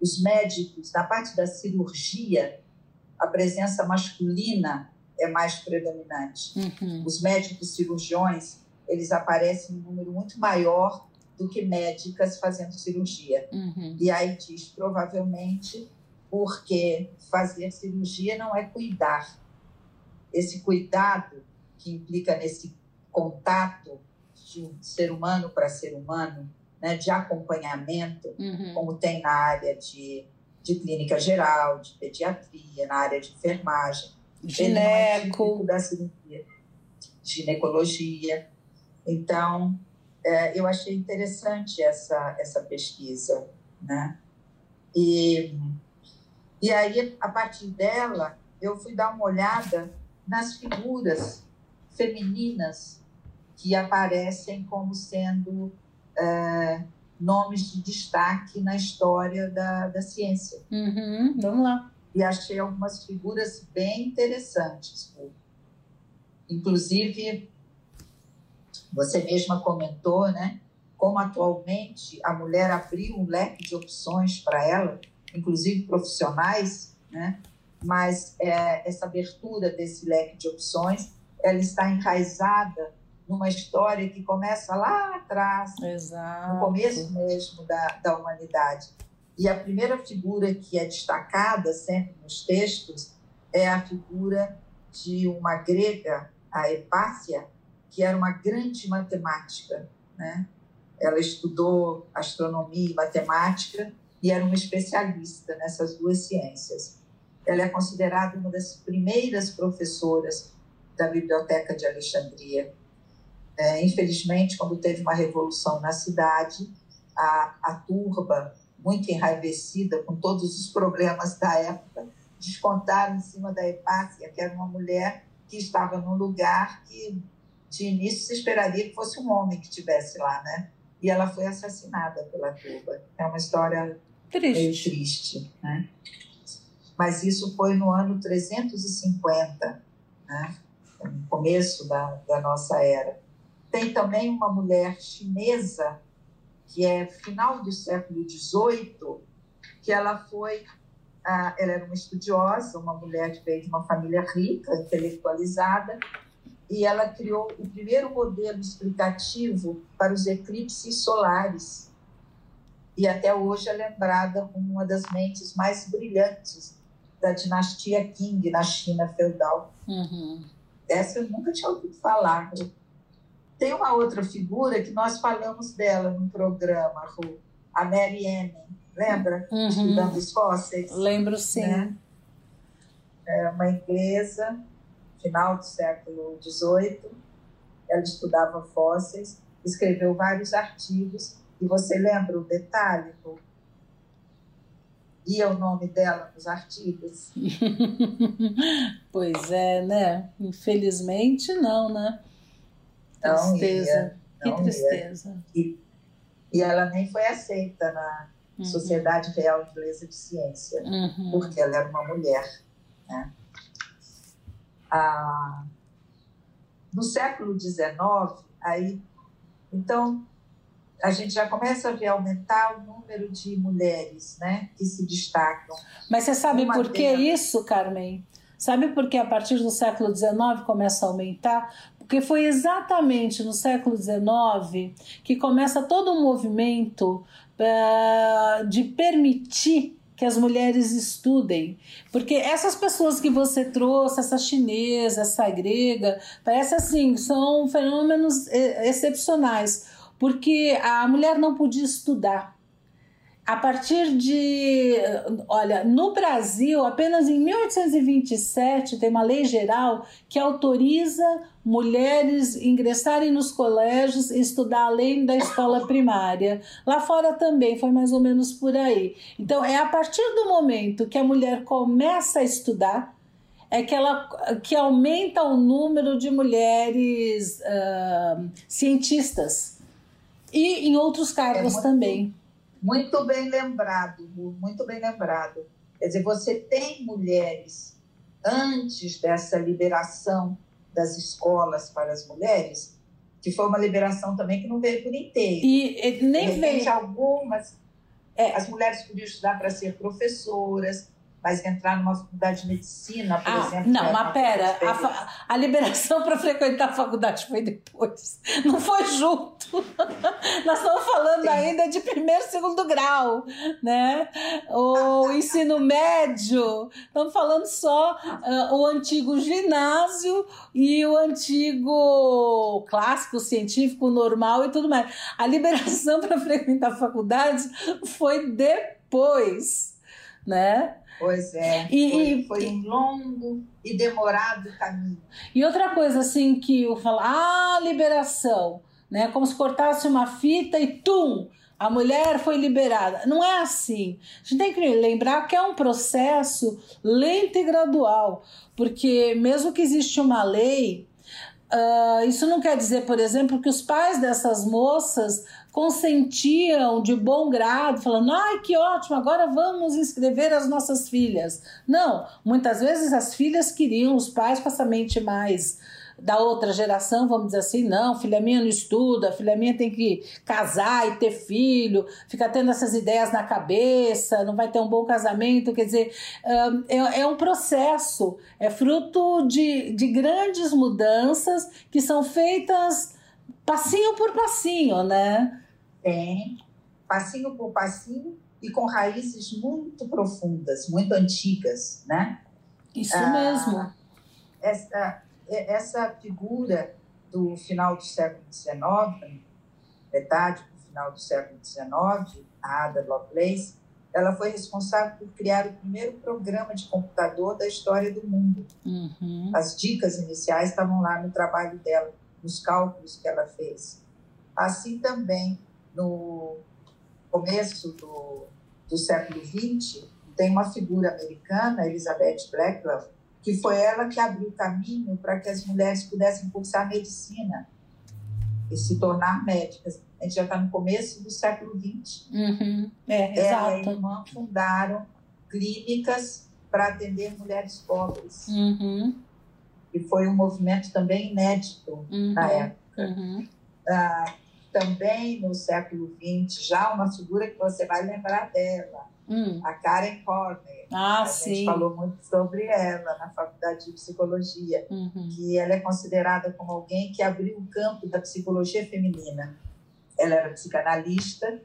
[SPEAKER 1] os médicos, na parte da cirurgia, a presença masculina é mais predominante.
[SPEAKER 2] Uhum.
[SPEAKER 1] Os médicos cirurgiões, eles aparecem em um número muito maior do que médicas fazendo cirurgia.
[SPEAKER 2] Uhum.
[SPEAKER 1] E aí diz, provavelmente, porque fazer cirurgia não é cuidar, esse cuidado que implica nesse contato de um ser humano para ser humano, né, de acompanhamento,
[SPEAKER 2] uhum.
[SPEAKER 1] como tem na área de, de clínica geral, de pediatria, na área de enfermagem.
[SPEAKER 2] Gineco.
[SPEAKER 1] É da cirurgia, ginecologia. Então, é, eu achei interessante essa, essa pesquisa, né? E, e aí, a partir dela, eu fui dar uma olhada nas figuras femininas que aparecem como sendo é, nomes de destaque na história da, da ciência.
[SPEAKER 2] Uhum, vamos lá.
[SPEAKER 1] E achei algumas figuras bem interessantes. Inclusive, você mesma comentou, né? Como atualmente a mulher abriu um leque de opções para ela, inclusive profissionais, né? Mas é, essa abertura desse leque de opções ela está enraizada numa história que começa lá atrás,
[SPEAKER 2] Exato.
[SPEAKER 1] no começo mesmo da, da humanidade. E a primeira figura que é destacada sempre nos textos é a figura de uma grega, a Hepácia, que era uma grande matemática. Né? Ela estudou astronomia e matemática e era uma especialista nessas duas ciências. Ela é considerada uma das primeiras professoras da Biblioteca de Alexandria. É, infelizmente, quando teve uma revolução na cidade, a, a turba, muito enraivecida com todos os problemas da época, descontaram em cima da Hepácia, que era uma mulher que estava num lugar que, de início, se esperaria que fosse um homem que estivesse lá, né? E ela foi assassinada pela turba. É uma história
[SPEAKER 2] triste.
[SPEAKER 1] triste, né? Mas isso foi no ano 350, né? no começo da, da nossa era. Tem também uma mulher chinesa, que é final do século XVIII, que ela foi, ela era uma estudiosa, uma mulher que veio de uma família rica, intelectualizada, e ela criou o primeiro modelo explicativo para os eclipses solares. E até hoje é lembrada como uma das mentes mais brilhantes da dinastia Qing na China feudal.
[SPEAKER 2] Uhum.
[SPEAKER 1] Essa eu nunca tinha ouvido falar. Tem uma outra figura que nós falamos dela no programa, a Mary Anne, lembra?
[SPEAKER 2] Uhum.
[SPEAKER 1] Estudando os fósseis.
[SPEAKER 2] Lembro sim. Né?
[SPEAKER 1] É uma inglesa, final do século XVIII. Ela estudava fósseis, escreveu vários artigos. E você lembra o detalhe, Ru? Ia o nome dela nos artigos.
[SPEAKER 2] pois é, né? Infelizmente não, né?
[SPEAKER 1] Não
[SPEAKER 2] tristeza.
[SPEAKER 1] Ia,
[SPEAKER 2] não que tristeza.
[SPEAKER 1] E, e ela nem foi aceita na uhum. Sociedade Real Inglesa de Ciência,
[SPEAKER 2] uhum.
[SPEAKER 1] porque ela era uma mulher. Né? Ah, no século XIX, aí, então, a gente já começa a ver aumentar o número de mulheres né, que se destacam.
[SPEAKER 2] Mas você sabe por que isso, Carmen? Sabe por que a partir do século XIX começa a aumentar? Porque foi exatamente no século XIX que começa todo um movimento uh, de permitir que as mulheres estudem. Porque essas pessoas que você trouxe, essa chinesa, essa grega, parece assim, são fenômenos eh, excepcionais porque a mulher não podia estudar. A partir de. Olha, no Brasil, apenas em 1827 tem uma lei geral que autoriza mulheres ingressarem nos colégios e estudar além da escola primária. Lá fora também foi mais ou menos por aí. Então, é a partir do momento que a mulher começa a estudar é que ela que aumenta o número de mulheres uh, cientistas e em outros cargos é muito, também.
[SPEAKER 1] Muito bem lembrado, muito bem lembrado. Quer dizer, você tem mulheres antes dessa liberação das escolas para as mulheres, que foi uma liberação também que não veio por inteiro.
[SPEAKER 2] E, e nem veio.
[SPEAKER 1] algumas. É, as mulheres podiam estudar para ser professoras, mas entrar numa faculdade de medicina, por ah, exemplo.
[SPEAKER 2] Não, mas pera, a, a, liberação para frequentar a faculdade foi depois, não foi junto. Nós estamos falando Sim. ainda de primeiro e segundo grau, né? O ensino médio, estamos falando só uh, o antigo ginásio e o antigo clássico científico normal e tudo mais. A liberação para frequentar a faculdade foi depois, né?
[SPEAKER 1] Pois é. E, foi, foi um longo e demorado caminho.
[SPEAKER 2] E outra coisa, assim, que eu falo, ah, liberação, né? Como se cortasse uma fita e tum! A mulher foi liberada. Não é assim. A gente tem que lembrar que é um processo lento e gradual, porque mesmo que existe uma lei, uh, isso não quer dizer, por exemplo, que os pais dessas moças consentiam de bom grado, falando: ai, que ótimo, agora vamos inscrever as nossas filhas. Não, muitas vezes as filhas queriam os pais com essa mente mais da outra geração, vamos dizer assim, não, filha minha não estuda, filha minha tem que casar e ter filho, fica tendo essas ideias na cabeça, não vai ter um bom casamento, quer dizer, é, é um processo, é fruto de, de grandes mudanças que são feitas passinho por passinho, né?
[SPEAKER 1] Tem, passinho por passinho e com raízes muito profundas, muito antigas, né?
[SPEAKER 2] Isso ah, mesmo.
[SPEAKER 1] Essa, essa figura do final do século XIX, metade do final do século XIX, a Ada Lovelace, ela foi responsável por criar o primeiro programa de computador da história do mundo.
[SPEAKER 2] Uhum.
[SPEAKER 1] As dicas iniciais estavam lá no trabalho dela, nos cálculos que ela fez. Assim também no começo do, do século XX, tem uma figura americana, Elizabeth Blackwell, que foi ela que abriu caminho para que as mulheres pudessem cursar medicina e se tornar médicas. A gente já está no começo do século XX.
[SPEAKER 2] Uhum. É,
[SPEAKER 1] ela
[SPEAKER 2] exato.
[SPEAKER 1] e a irmã fundaram clínicas para atender mulheres pobres.
[SPEAKER 2] Uhum.
[SPEAKER 1] e foi um movimento também inédito uhum, na época.
[SPEAKER 2] Uhum.
[SPEAKER 1] Ah, também no século XX, já uma figura que você vai lembrar dela,
[SPEAKER 2] hum.
[SPEAKER 1] a Karen Corner.
[SPEAKER 2] Ah,
[SPEAKER 1] a
[SPEAKER 2] sim.
[SPEAKER 1] gente falou muito sobre ela na faculdade de psicologia,
[SPEAKER 2] uhum.
[SPEAKER 1] que ela é considerada como alguém que abriu o campo da psicologia feminina. Ela era psicanalista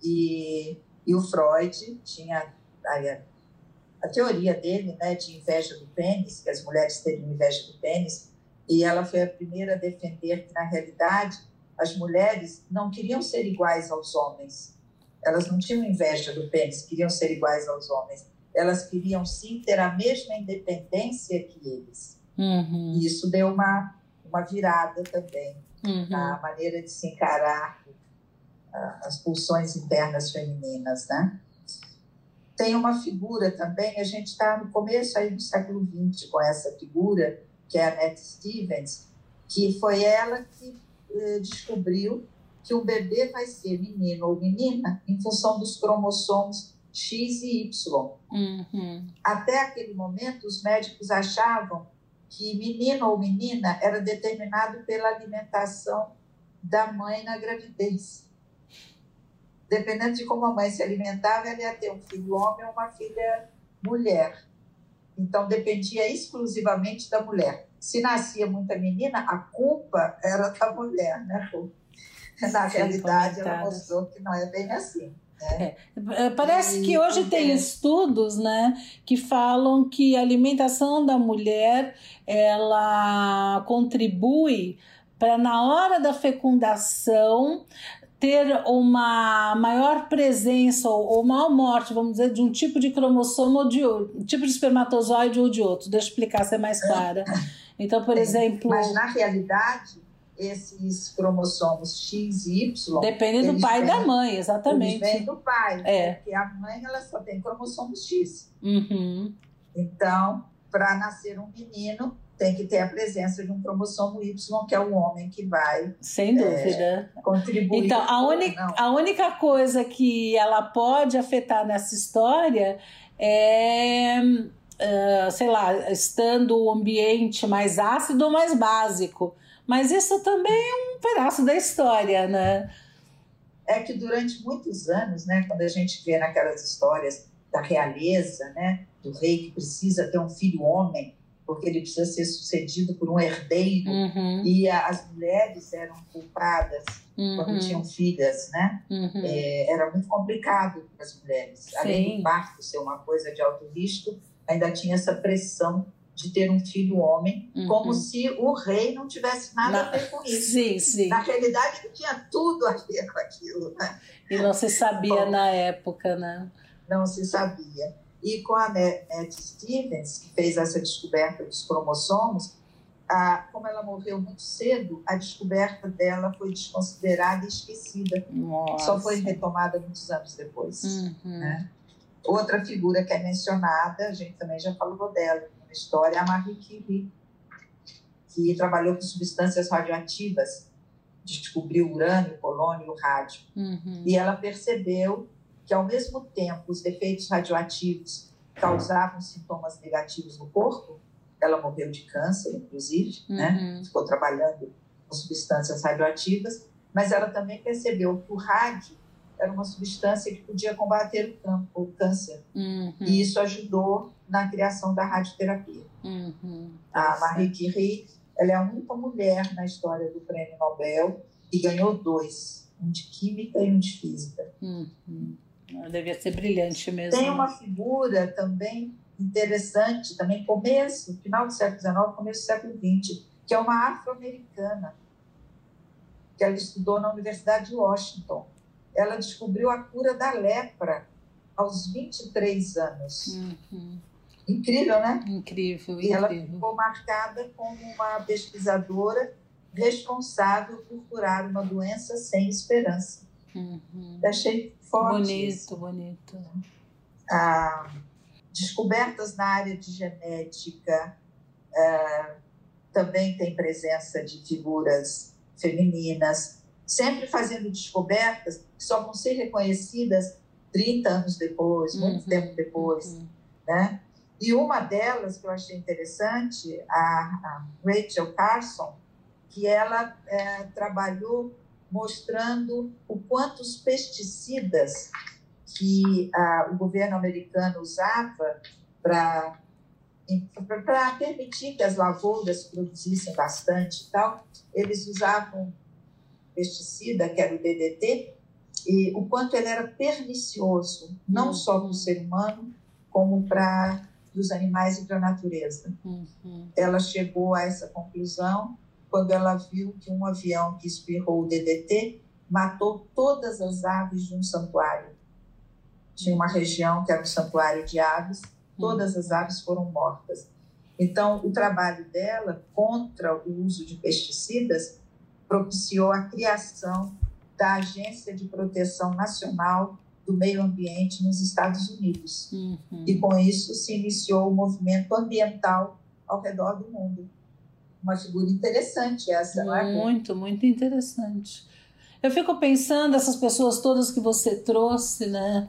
[SPEAKER 1] e, e o Freud tinha a, a teoria dele né, de inveja do pênis, que as mulheres teriam inveja do pênis, e ela foi a primeira a defender que, na realidade, as mulheres não queriam ser iguais aos homens. Elas não tinham inveja do pênis, queriam ser iguais aos homens. Elas queriam sim ter a mesma independência que eles.
[SPEAKER 2] Uhum.
[SPEAKER 1] E isso deu uma, uma virada também
[SPEAKER 2] uhum.
[SPEAKER 1] na maneira de se encarar uh, as pulsões internas femininas, né? Tem uma figura também, a gente está no começo aí do século XX com essa figura, que é a Annette Stevens, que foi ela que eh, descobriu que um bebê vai ser menino ou menina em função dos cromossomos X e
[SPEAKER 2] Y. Uhum.
[SPEAKER 1] Até aquele momento, os médicos achavam que menino ou menina era determinado pela alimentação da mãe na gravidez. Dependendo de como a mãe se alimentava, ela ia ter um filho homem ou uma filha mulher. Então, dependia exclusivamente da mulher se nascia muita menina, a culpa era da mulher, né? Na realidade, ela mostrou que não é bem assim. Né?
[SPEAKER 2] É. Parece e, que hoje tem é. estudos né, que falam que a alimentação da mulher ela contribui para na hora da fecundação ter uma maior presença ou, maior morte, vamos dizer, de um tipo de cromossomo ou de outro, tipo de espermatozoide ou de outro. Deixa eu explicar, ser mais clara. Então, por exemplo.
[SPEAKER 1] Mas na realidade, esses cromossomos X e Y.
[SPEAKER 2] Depende do pai e da mãe, exatamente.
[SPEAKER 1] Vêm do pai.
[SPEAKER 2] É.
[SPEAKER 1] Porque a mãe ela só tem cromossomos X.
[SPEAKER 2] Uhum.
[SPEAKER 1] Então, para nascer um menino, tem que ter a presença de um cromossomo Y, que é o homem que vai.
[SPEAKER 2] Sem dúvida.
[SPEAKER 1] É, contribuir.
[SPEAKER 2] Então, a, única, a única coisa que ela pode afetar nessa história é uh, sei lá, estando o ambiente mais ácido ou mais básico. Mas isso também é um pedaço da história, né?
[SPEAKER 1] É que durante muitos anos, né, quando a gente vê naquelas histórias da realeza, né, do rei que precisa ter um filho homem, porque ele precisa ser sucedido por um herdeiro,
[SPEAKER 2] uhum.
[SPEAKER 1] e a, as mulheres eram culpadas
[SPEAKER 2] uhum.
[SPEAKER 1] quando tinham filhas, né?
[SPEAKER 2] Uhum.
[SPEAKER 1] É, era muito complicado para as mulheres.
[SPEAKER 2] Sim.
[SPEAKER 1] Além do parto ser uma coisa de alto risco, ainda tinha essa pressão de ter um filho homem,
[SPEAKER 2] uhum.
[SPEAKER 1] como se o rei não tivesse nada Na... a ver com isso.
[SPEAKER 2] Sim, sim.
[SPEAKER 1] Na realidade, ele tinha tudo a ver com aquilo. Né?
[SPEAKER 2] E não se sabia Bom, na época, né?
[SPEAKER 1] Não se sabia. E com a Annette Stevens, que fez essa descoberta dos cromossomos, a, como ela morreu muito cedo, a descoberta dela foi desconsiderada e esquecida.
[SPEAKER 2] Nossa.
[SPEAKER 1] Só foi retomada muitos anos depois.
[SPEAKER 2] Uhum.
[SPEAKER 1] Né? Outra figura que é mencionada, a gente também já falou dela na história, é a Marie Curie, que trabalhou com substâncias radioativas, descobriu urânio, polônio rádio.
[SPEAKER 2] Uhum.
[SPEAKER 1] E ela percebeu que, ao mesmo tempo, os efeitos radioativos causavam sintomas negativos no corpo, ela morreu de câncer, inclusive, né?
[SPEAKER 2] uhum.
[SPEAKER 1] né? ficou trabalhando com substâncias radioativas, mas ela também percebeu que o rádio era uma substância que podia combater o, câncer.
[SPEAKER 2] Uhum.
[SPEAKER 1] E isso ajudou na criação da radioterapia.
[SPEAKER 2] Uhum.
[SPEAKER 1] A Marie Curie ela é a única mulher na história do Prêmio Nobel e ganhou dois, um de Química e um de Física.
[SPEAKER 2] Uhum. Devia ser brilhante mesmo.
[SPEAKER 1] Tem uma figura também interessante, também começo, final do século XIX, começo do século XX, que é uma afro-americana, que ela estudou na Universidade de Washington ela descobriu a cura da lepra aos 23 anos.
[SPEAKER 2] Uhum.
[SPEAKER 1] Incrível, né?
[SPEAKER 2] Incrível,
[SPEAKER 1] E ela
[SPEAKER 2] incrível.
[SPEAKER 1] ficou marcada como uma pesquisadora responsável por curar uma doença sem esperança.
[SPEAKER 2] Uhum.
[SPEAKER 1] Achei forte.
[SPEAKER 2] Bonito,
[SPEAKER 1] isso.
[SPEAKER 2] bonito.
[SPEAKER 1] Ah, descobertas na área de genética ah, também tem presença de figuras femininas sempre fazendo descobertas que só vão ser reconhecidas 30 anos depois, muito
[SPEAKER 2] uhum,
[SPEAKER 1] tempo depois,
[SPEAKER 2] uhum.
[SPEAKER 1] né? E uma delas que eu achei interessante, a, a Rachel Carson, que ela é, trabalhou mostrando o quanto os pesticidas que a, o governo americano usava para para permitir que as lavouras produzissem bastante e tal, eles usavam pesticida, que era o DDT, e o quanto ele era pernicioso, não uhum. só para o ser humano, como para os animais e para a natureza. Uhum. Ela chegou a essa conclusão quando ela viu que um avião que espirrou o DDT matou todas as aves de um santuário. Tinha uma região que era um santuário de aves, todas as aves foram mortas. Então, o trabalho dela contra o uso de pesticidas propiciou a criação da Agência de Proteção Nacional do Meio Ambiente nos Estados Unidos. Uhum. E com isso se iniciou o movimento ambiental ao redor do mundo uma figura interessante essa, não é?
[SPEAKER 2] Muito, muito interessante. Eu fico pensando, essas pessoas todas que você trouxe, né?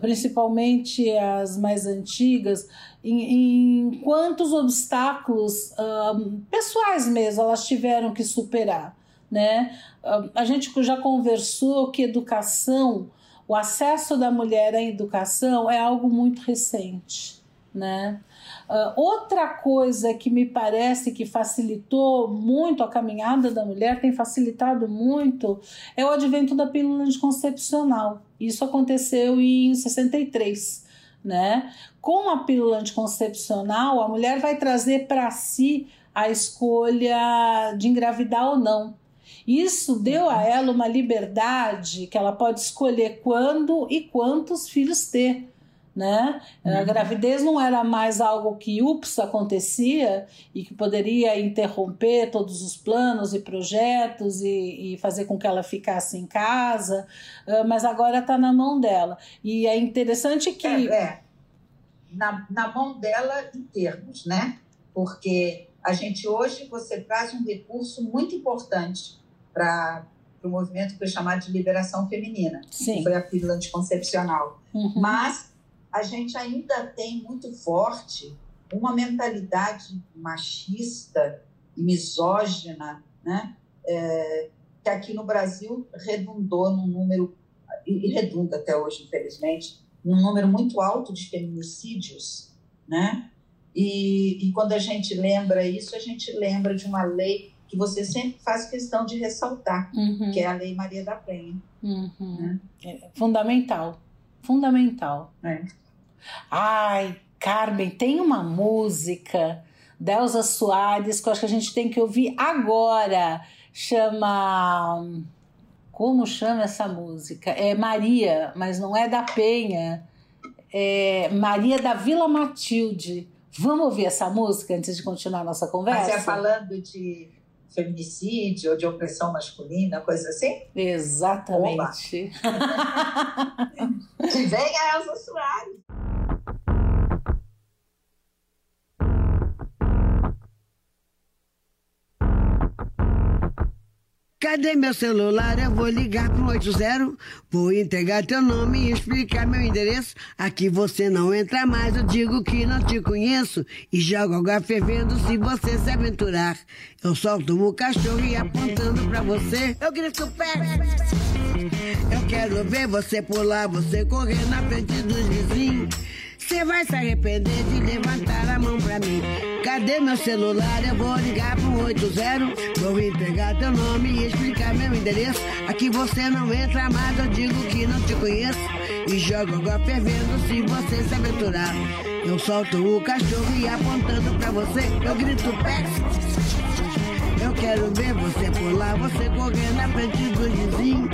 [SPEAKER 2] principalmente as mais antigas, em, em quantos obstáculos um, pessoais mesmo elas tiveram que superar. Né? A gente já conversou que educação, o acesso da mulher à educação é algo muito recente. Né? Uh, outra coisa que me parece que facilitou muito a caminhada da mulher, tem facilitado muito, é o advento da pílula anticoncepcional. Isso aconteceu em 63. Né? Com a pílula anticoncepcional, a mulher vai trazer para si a escolha de engravidar ou não. Isso deu a ela uma liberdade que ela pode escolher quando e quantos filhos ter né? Uhum. A gravidez não era mais algo que ups acontecia e que poderia interromper todos os planos e projetos e, e fazer com que ela ficasse em casa, uh, mas agora está na mão dela. E é interessante que. É,
[SPEAKER 1] é. Na, na mão dela em termos, né? Porque a gente hoje você traz um recurso muito importante para o movimento que foi chamado de liberação feminina, Sim. que foi a pílula anticoncepcional. Uhum. Mas a gente ainda tem muito forte uma mentalidade machista e misógina, né? É, que aqui no Brasil redundou num número, e redunda até hoje, infelizmente, num número muito alto de feminicídios, né? E, e quando a gente lembra isso, a gente lembra de uma lei que você sempre faz questão de ressaltar, uhum. que é a Lei Maria da Penha.
[SPEAKER 2] Uhum. Né? É fundamental, fundamental.
[SPEAKER 1] É.
[SPEAKER 2] Ai, Carmen, tem uma música Delza Soares que eu acho que a gente tem que ouvir agora. Chama. Como chama essa música? É Maria, mas não é da Penha. É Maria da Vila Matilde. Vamos ouvir essa música antes de continuar a nossa conversa? Você
[SPEAKER 1] é falando de feminicídio ou de opressão masculina, coisa assim?
[SPEAKER 2] Exatamente.
[SPEAKER 1] que venha Elza Soares.
[SPEAKER 4] Cadê meu celular? Eu vou ligar pro 80. Vou entregar teu nome e explicar meu endereço. Aqui você não entra mais, eu digo que não te conheço. E jogo água fervendo se você se aventurar. Eu solto o cachorro e apontando pra você, eu grito pé. Eu quero ver você pular, você correr na frente dos vizinhos. Você vai se arrepender de levantar a mão pra mim. Cadê meu celular? Eu vou ligar pro 80. Vou entregar teu nome e explicar meu endereço. Aqui você não entra mais, eu digo que não te conheço. E jogo água fervendo se você se aventurar. Eu solto o cachorro e apontando pra você, eu grito pé. Eu quero ver você pular, você correr na frente do vizinho.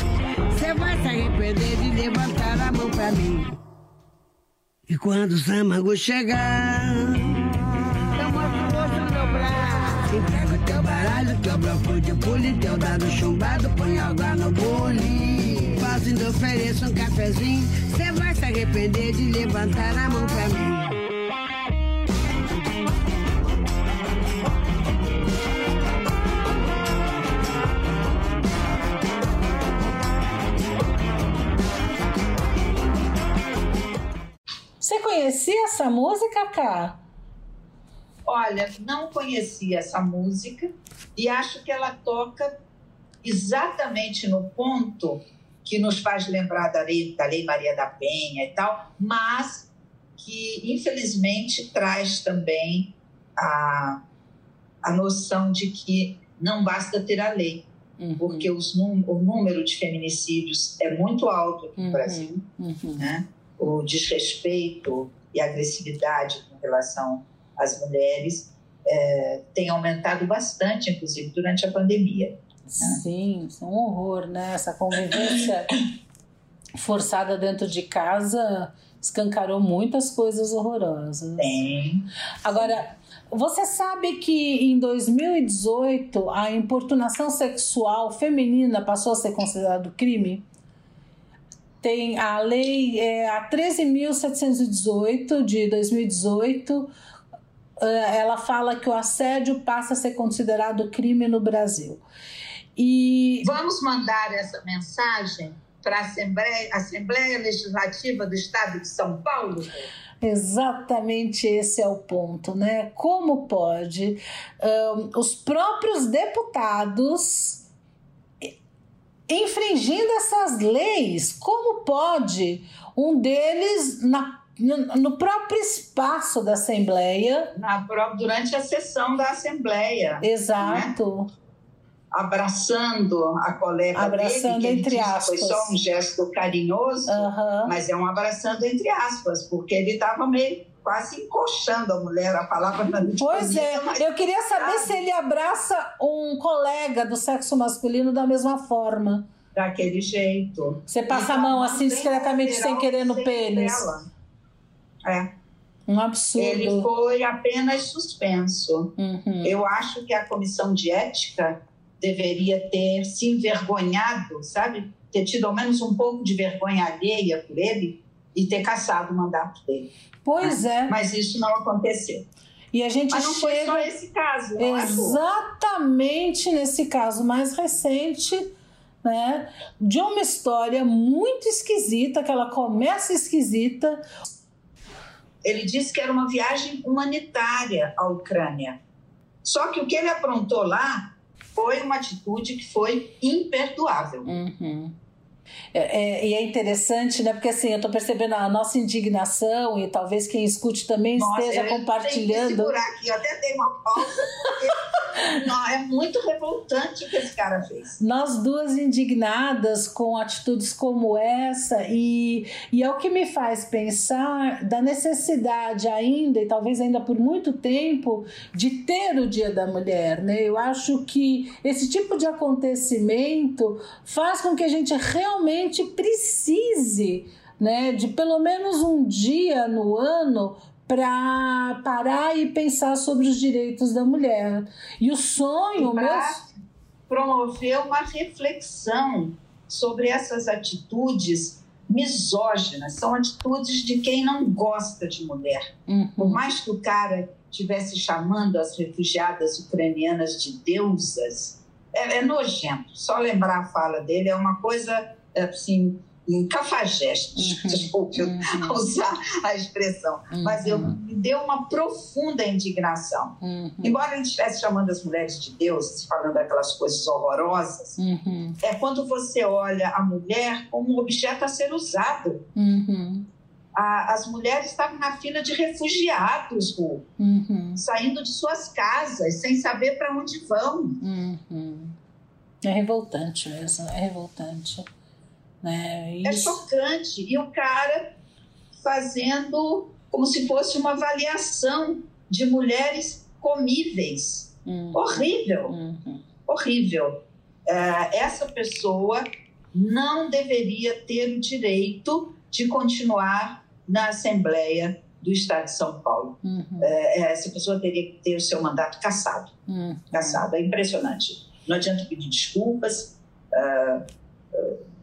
[SPEAKER 4] Você vai se arrepender de levantar a mão pra mim. E quando o Samago chegar, eu mostro o no meu braço. Entrega teu baralho, teu bloco de pule, teu dado chumbado, põe água no bule. Fazendo ofereço um cafezinho, cê vai se arrepender de levantar a mão pra mim.
[SPEAKER 2] Conhecia essa música, Cá?
[SPEAKER 1] Olha, não conhecia essa música e acho que ela toca exatamente no ponto que nos faz lembrar da lei, da lei Maria da Penha e tal, mas que infelizmente traz também a, a noção de que não basta ter a lei, uhum. porque os, o número de feminicídios é muito alto aqui no uhum. Brasil, uhum. Né? O desrespeito e agressividade com relação às mulheres é, tem aumentado bastante, inclusive durante a pandemia. Né?
[SPEAKER 2] Sim, é um horror, né? Essa convivência forçada dentro de casa escancarou muitas coisas horrorosas.
[SPEAKER 1] Tem.
[SPEAKER 2] Agora, você sabe que em 2018 a importunação sexual feminina passou a ser considerado crime? Tem a lei é, a 13.718 de 2018, é, ela fala que o assédio passa a ser considerado crime no Brasil.
[SPEAKER 1] E vamos mandar essa mensagem para a Assembleia, Assembleia Legislativa do Estado de São Paulo?
[SPEAKER 2] Exatamente esse é o ponto, né? Como pode um, os próprios deputados infringindo essas leis? Como pode um deles na no, próprio espaço da Assembleia.
[SPEAKER 1] Na, durante a sessão da Assembleia.
[SPEAKER 2] Exato. Né?
[SPEAKER 1] abraçando a colega
[SPEAKER 2] abraçando
[SPEAKER 1] dele,
[SPEAKER 2] que entre aspas.
[SPEAKER 1] foi só um gesto carinhoso, uhum. mas é um abraçando entre aspas, porque ele estava meio quase encoxando a mulher, a palavra
[SPEAKER 2] não Pois é, eu queria saber se ele abraça um colega do sexo masculino da mesma forma.
[SPEAKER 1] Daquele jeito.
[SPEAKER 2] Você passa então, a mão assim discretamente sem querer no pênis. Dela.
[SPEAKER 1] É.
[SPEAKER 2] Um absurdo.
[SPEAKER 1] Ele foi apenas suspenso. Uhum. Eu acho que a comissão de ética deveria ter se envergonhado, sabe? Ter tido ao menos um pouco de vergonha alheia por ele e ter caçado o mandato dele.
[SPEAKER 2] Pois
[SPEAKER 1] né?
[SPEAKER 2] é.
[SPEAKER 1] Mas isso não aconteceu.
[SPEAKER 2] E a gente
[SPEAKER 1] Mas não
[SPEAKER 2] chega...
[SPEAKER 1] foi só esse caso,
[SPEAKER 2] não é, Exatamente nesse caso mais recente, né? De uma história muito esquisita, que ela começa esquisita.
[SPEAKER 1] Ele disse que era uma viagem humanitária à Ucrânia. Só que o que ele aprontou lá foi uma atitude que foi imperdoável.
[SPEAKER 2] Uhum. É, é, e é interessante, né? Porque assim, eu estou percebendo a nossa indignação e talvez quem escute também nossa, esteja eu compartilhando.
[SPEAKER 1] Tenho que segurar aqui, eu até dei uma pausa, porque é muito revoltante o que esse cara fez.
[SPEAKER 2] Nós duas indignadas com atitudes como essa, e, e é o que me faz pensar da necessidade ainda, e talvez ainda por muito tempo, de ter o Dia da Mulher, né? Eu acho que esse tipo de acontecimento faz com que a gente realmente precise né, de pelo menos um dia no ano para parar e pensar sobre os direitos da mulher. E o sonho
[SPEAKER 1] meu promover uma reflexão sobre essas atitudes misóginas, são atitudes de quem não gosta de mulher. Uhum. Por mais que o cara estivesse chamando as refugiadas ucranianas de deusas, é, é nojento. Só lembrar a fala dele é uma coisa assim, em cafajeste, uhum. desculpe uhum. usar a expressão, uhum. mas eu me deu uma profunda indignação. Uhum. Embora ele estivesse chamando as mulheres de Deus, falando aquelas coisas horrorosas, uhum. é quando você olha a mulher como um objeto a ser usado.
[SPEAKER 2] Uhum.
[SPEAKER 1] A, as mulheres estavam na fila de refugiados, Ru, saindo de suas casas, sem saber para onde vão.
[SPEAKER 2] É revoltante mesmo, é revoltante. Né?
[SPEAKER 1] É chocante. E o cara fazendo como se fosse uma avaliação de mulheres comíveis. Uhum. Horrível. Uhum. Horrível. É, essa pessoa não deveria ter o direito de continuar na Assembleia do Estado de São Paulo. Uhum. É, é essa pessoa teria que ter o seu mandato cassado. Uhum. Cassado. É impressionante. Não adianta pedir desculpas. Uh, uh,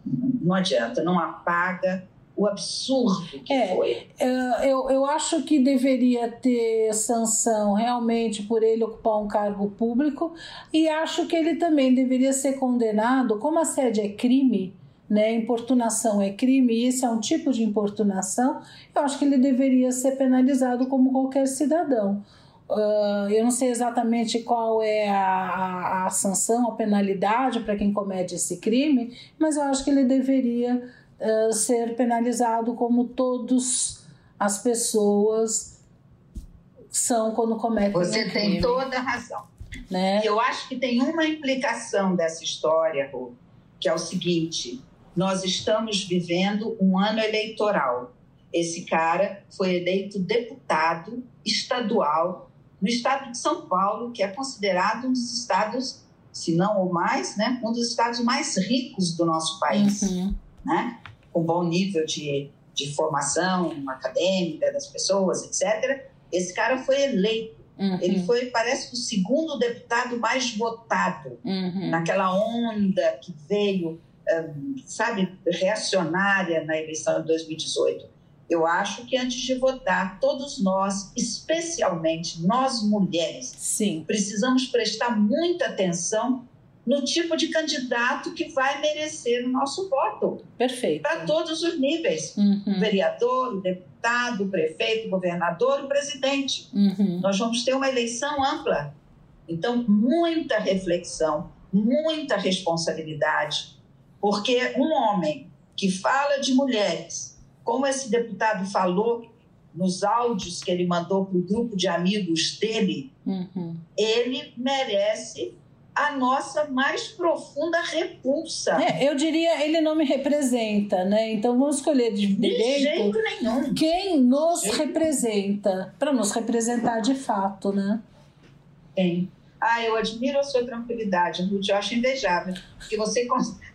[SPEAKER 1] não adianta, não apaga o absurdo que é, foi.
[SPEAKER 2] É, eu, eu acho que deveria ter sanção realmente por ele ocupar um cargo público e acho que ele também deveria ser condenado, como a sede é crime, né? Importunação é crime, e isso é um tipo de importunação, eu acho que ele deveria ser penalizado como qualquer cidadão. Uh, eu não sei exatamente qual é a, a, a sanção, a penalidade para quem comete esse crime, mas eu acho que ele deveria uh, ser penalizado como todas as pessoas são quando cometem
[SPEAKER 1] Você
[SPEAKER 2] um
[SPEAKER 1] tem
[SPEAKER 2] crime.
[SPEAKER 1] toda a razão.
[SPEAKER 2] Né?
[SPEAKER 1] Eu acho que tem uma implicação dessa história, Rô, que é o seguinte: nós estamos vivendo um ano eleitoral. Esse cara foi eleito deputado estadual no estado de São Paulo, que é considerado um dos estados, se não ou mais, né, um dos estados mais ricos do nosso país,
[SPEAKER 2] Uhum.
[SPEAKER 1] né, com bom nível de, de formação acadêmica das pessoas, etc. Esse cara foi eleito.
[SPEAKER 2] Uhum.
[SPEAKER 1] Ele foi, parece, o segundo deputado mais votado
[SPEAKER 2] Uhum.
[SPEAKER 1] naquela onda que veio, hum, sabe, reacionária na eleição de 2018. Eu acho que antes de votar, todos nós, especialmente nós mulheres,
[SPEAKER 2] Sim.
[SPEAKER 1] precisamos prestar muita atenção no tipo de candidato que vai merecer o nosso voto,
[SPEAKER 2] Perfeito.
[SPEAKER 1] para todos os níveis: o
[SPEAKER 2] Uhum.
[SPEAKER 1] vereador, o deputado, o prefeito, o governador, o presidente.
[SPEAKER 2] Uhum.
[SPEAKER 1] Nós vamos ter uma eleição ampla. Então, muita reflexão, muita responsabilidade, porque um homem que fala de mulheres, como esse deputado falou nos áudios que ele mandou para o grupo de amigos dele,
[SPEAKER 2] Uhum.
[SPEAKER 1] ele merece a nossa mais profunda repulsa.
[SPEAKER 2] É, eu diria, ele não me representa, né? Então vamos escolher de
[SPEAKER 1] De jeito nenhum.
[SPEAKER 2] quem nos representa, para nos representar de fato, né?
[SPEAKER 1] Tem. Ah, eu admiro a sua tranquilidade, Ruth, eu acho invejável. Porque você,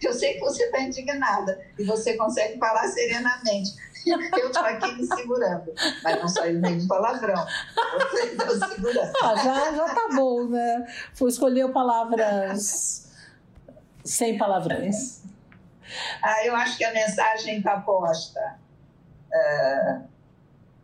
[SPEAKER 1] eu sei que você está indignada e você consegue falar serenamente. Eu estou aqui me segurando, mas não saiu nenhum palavrão. Você está segurando.
[SPEAKER 2] Ah, já, já tá bom, né? Vou escolher palavras sem palavrões.
[SPEAKER 1] Ah, eu acho que a mensagem está posta. Ah,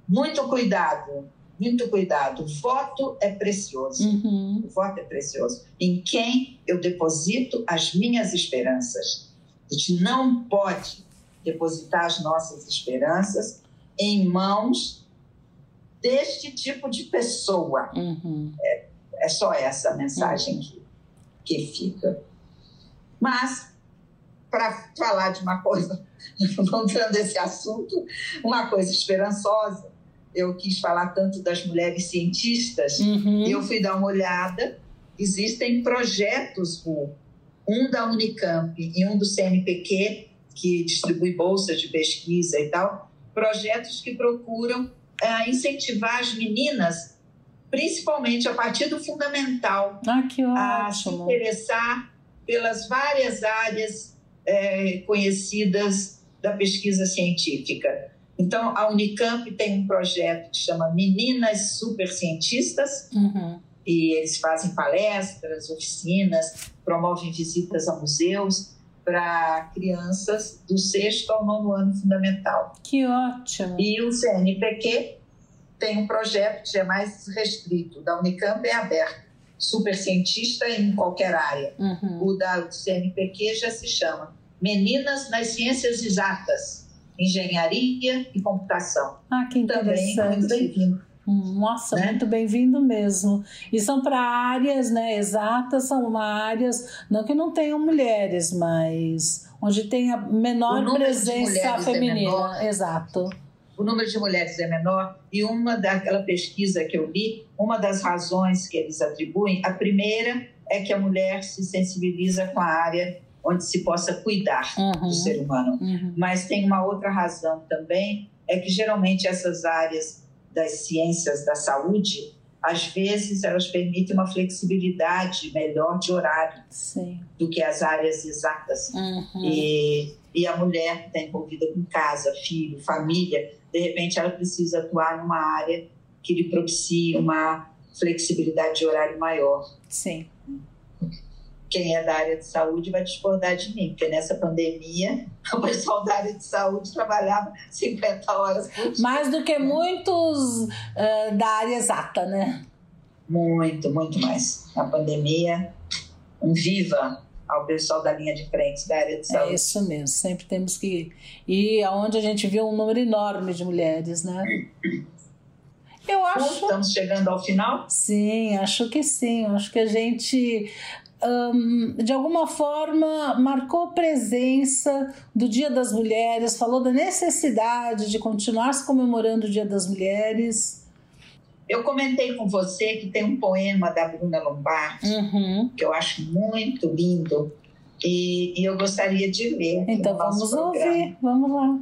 [SPEAKER 1] muito cuidado, muito cuidado. O voto é precioso.
[SPEAKER 2] Uhum.
[SPEAKER 1] O voto é precioso. Em quem eu deposito as minhas esperanças. A gente não pode depositar as nossas esperanças em mãos deste tipo de pessoa.
[SPEAKER 2] Uhum.
[SPEAKER 1] É só essa mensagem que, que fica. Mas, para falar de uma coisa, voltando a esse assunto, uma coisa esperançosa, eu quis falar tanto das mulheres cientistas,
[SPEAKER 2] Uhum.
[SPEAKER 1] eu fui dar uma olhada, existem projetos, um da Unicamp e um do CNPq, que distribui bolsas de pesquisa e tal, projetos que procuram eh, incentivar as meninas, principalmente a partir do fundamental,
[SPEAKER 2] Ah,
[SPEAKER 1] a se interessar pelas várias áreas eh, conhecidas da pesquisa científica. Então, a Unicamp tem um projeto que chama Meninas Supercientistas,
[SPEAKER 2] Uhum.
[SPEAKER 1] e eles fazem palestras, oficinas, promovem visitas a museus para crianças do sexto ao nono ano fundamental.
[SPEAKER 2] Que ótimo.
[SPEAKER 1] E o CNPq tem um projeto que é mais restrito, da Unicamp é aberto, super cientista em qualquer área.
[SPEAKER 2] Uhum.
[SPEAKER 1] O da CNPq já se chama Meninas nas Ciências Exatas, Engenharia e Computação.
[SPEAKER 2] Ah, que
[SPEAKER 1] Também muito
[SPEAKER 2] interessante.
[SPEAKER 1] bem-vindo.
[SPEAKER 2] Nossa,
[SPEAKER 1] né?
[SPEAKER 2] muito bem-vindo mesmo. E são para áreas né, exatas, são áreas, não que não tenham mulheres, mas onde tem a menor presença
[SPEAKER 1] é
[SPEAKER 2] feminina.
[SPEAKER 1] menor.
[SPEAKER 2] Exato.
[SPEAKER 1] o número de mulheres é menor e uma daquela pesquisa que eu li, uma das razões que eles atribuem, a primeira é que a mulher se sensibiliza com a área onde se possa cuidar
[SPEAKER 2] Uhum.
[SPEAKER 1] do ser humano.
[SPEAKER 2] Uhum.
[SPEAKER 1] Mas tem uma outra razão também, é que geralmente essas áreas das ciências da saúde, às vezes elas permitem uma flexibilidade melhor de horário
[SPEAKER 2] Sim.
[SPEAKER 1] do que as áreas exatas.
[SPEAKER 2] Uhum.
[SPEAKER 1] E, e a mulher que está envolvida com casa, filho, família, de repente ela precisa atuar numa área que lhe propicie uma flexibilidade de horário maior.
[SPEAKER 2] Sim.
[SPEAKER 1] Quem é da área de saúde vai discordar de mim, porque nessa pandemia o pessoal da área de saúde trabalhava 50 horas por dia.
[SPEAKER 2] Mais do que muitos eh, da área exata, né?
[SPEAKER 1] Muito, muito mais. Na pandemia, um viva ao pessoal da linha de frente da área de é saúde.
[SPEAKER 2] É isso mesmo, sempre temos que ir aonde a gente vê um número enorme de mulheres, né?
[SPEAKER 1] Eu acho. Estamos chegando ao final?
[SPEAKER 2] Sim, acho que sim. Acho que a gente um, de alguma forma marcou presença do Dia das Mulheres, falou da necessidade de continuar se comemorando o Dia das Mulheres.
[SPEAKER 1] Eu comentei com você que tem um poema da Bruna Lombardi
[SPEAKER 2] uhum.
[SPEAKER 1] que eu acho muito lindo e, e eu gostaria de ler.
[SPEAKER 2] Então vamos ouvir, vamos lá.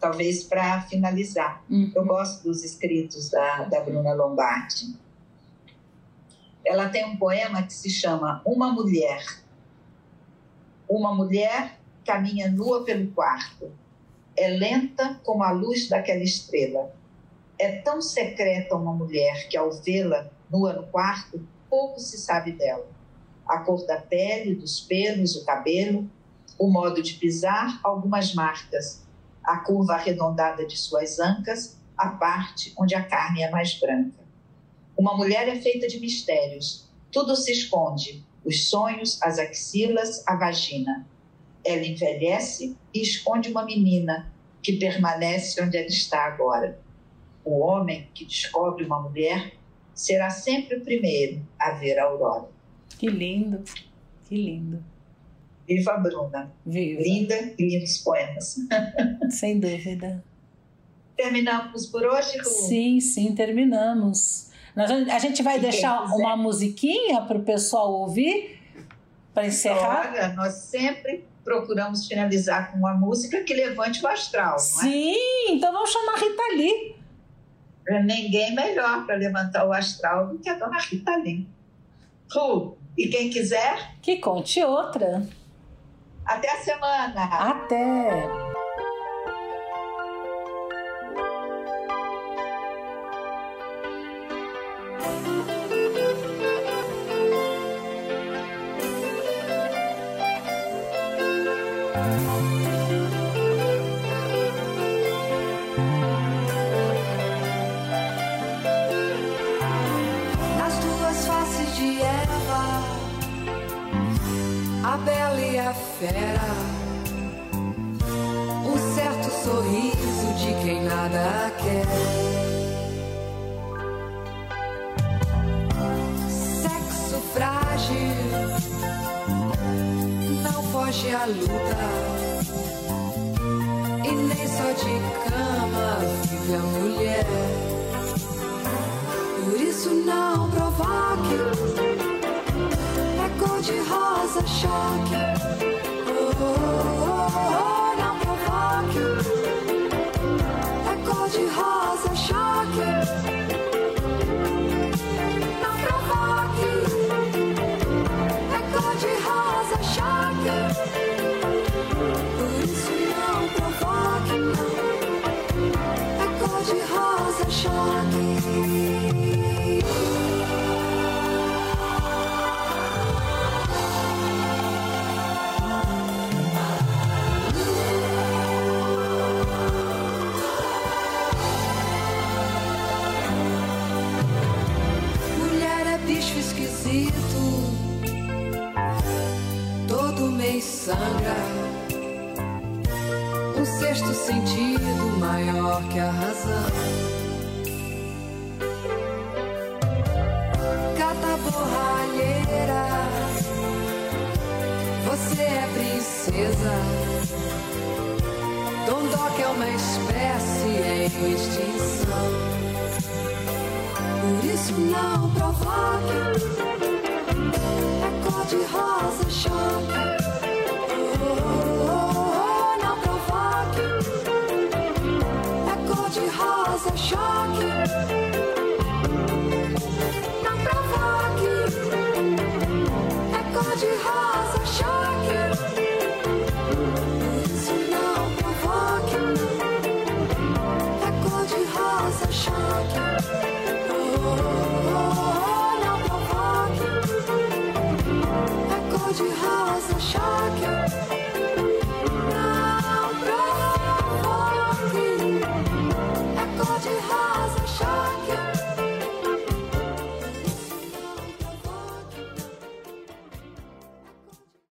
[SPEAKER 1] Talvez para finalizar.
[SPEAKER 2] Uhum.
[SPEAKER 1] Eu gosto dos escritos da, da Bruna Lombardi ela tem um poema que se chama Uma Mulher. Uma mulher caminha nua pelo quarto. É lenta como a luz daquela estrela. É tão secreta uma mulher que, ao vê-la nua no quarto, pouco se sabe dela. A cor da pele, dos pelos, o cabelo, o modo de pisar, algumas marcas, a curva arredondada de suas ancas, a parte onde a carne é mais branca. Uma mulher é feita de mistérios. Tudo se esconde: os sonhos, as axilas, a vagina. Ela envelhece e esconde uma menina que permanece onde ela está agora. O homem que descobre uma mulher será sempre o primeiro a ver a aurora.
[SPEAKER 2] Que lindo, que lindo.
[SPEAKER 1] Viva a Bruna.
[SPEAKER 2] Viva.
[SPEAKER 1] Linda e lindos poemas.
[SPEAKER 2] Sem dúvida.
[SPEAKER 1] Terminamos por hoje, Lu?
[SPEAKER 2] Sim, sim, terminamos. A gente vai deixar uma musiquinha para o pessoal ouvir para encerrar.
[SPEAKER 1] Olha, nós sempre procuramos finalizar com uma música que levante o astral. É?
[SPEAKER 2] Sim, então vamos chamar a Rita Lee.
[SPEAKER 1] Ninguém melhor para levantar o astral do que a dona Rita Lee. E quem quiser.
[SPEAKER 2] Que conte outra.
[SPEAKER 1] Até a semana.
[SPEAKER 2] Até.
[SPEAKER 3] Rosa sentido maior que a razão. Cata borralheira, você é princesa. Dondoc é uma espécie em extinção. Por isso não provoque. É cor de rosa choque. shocking.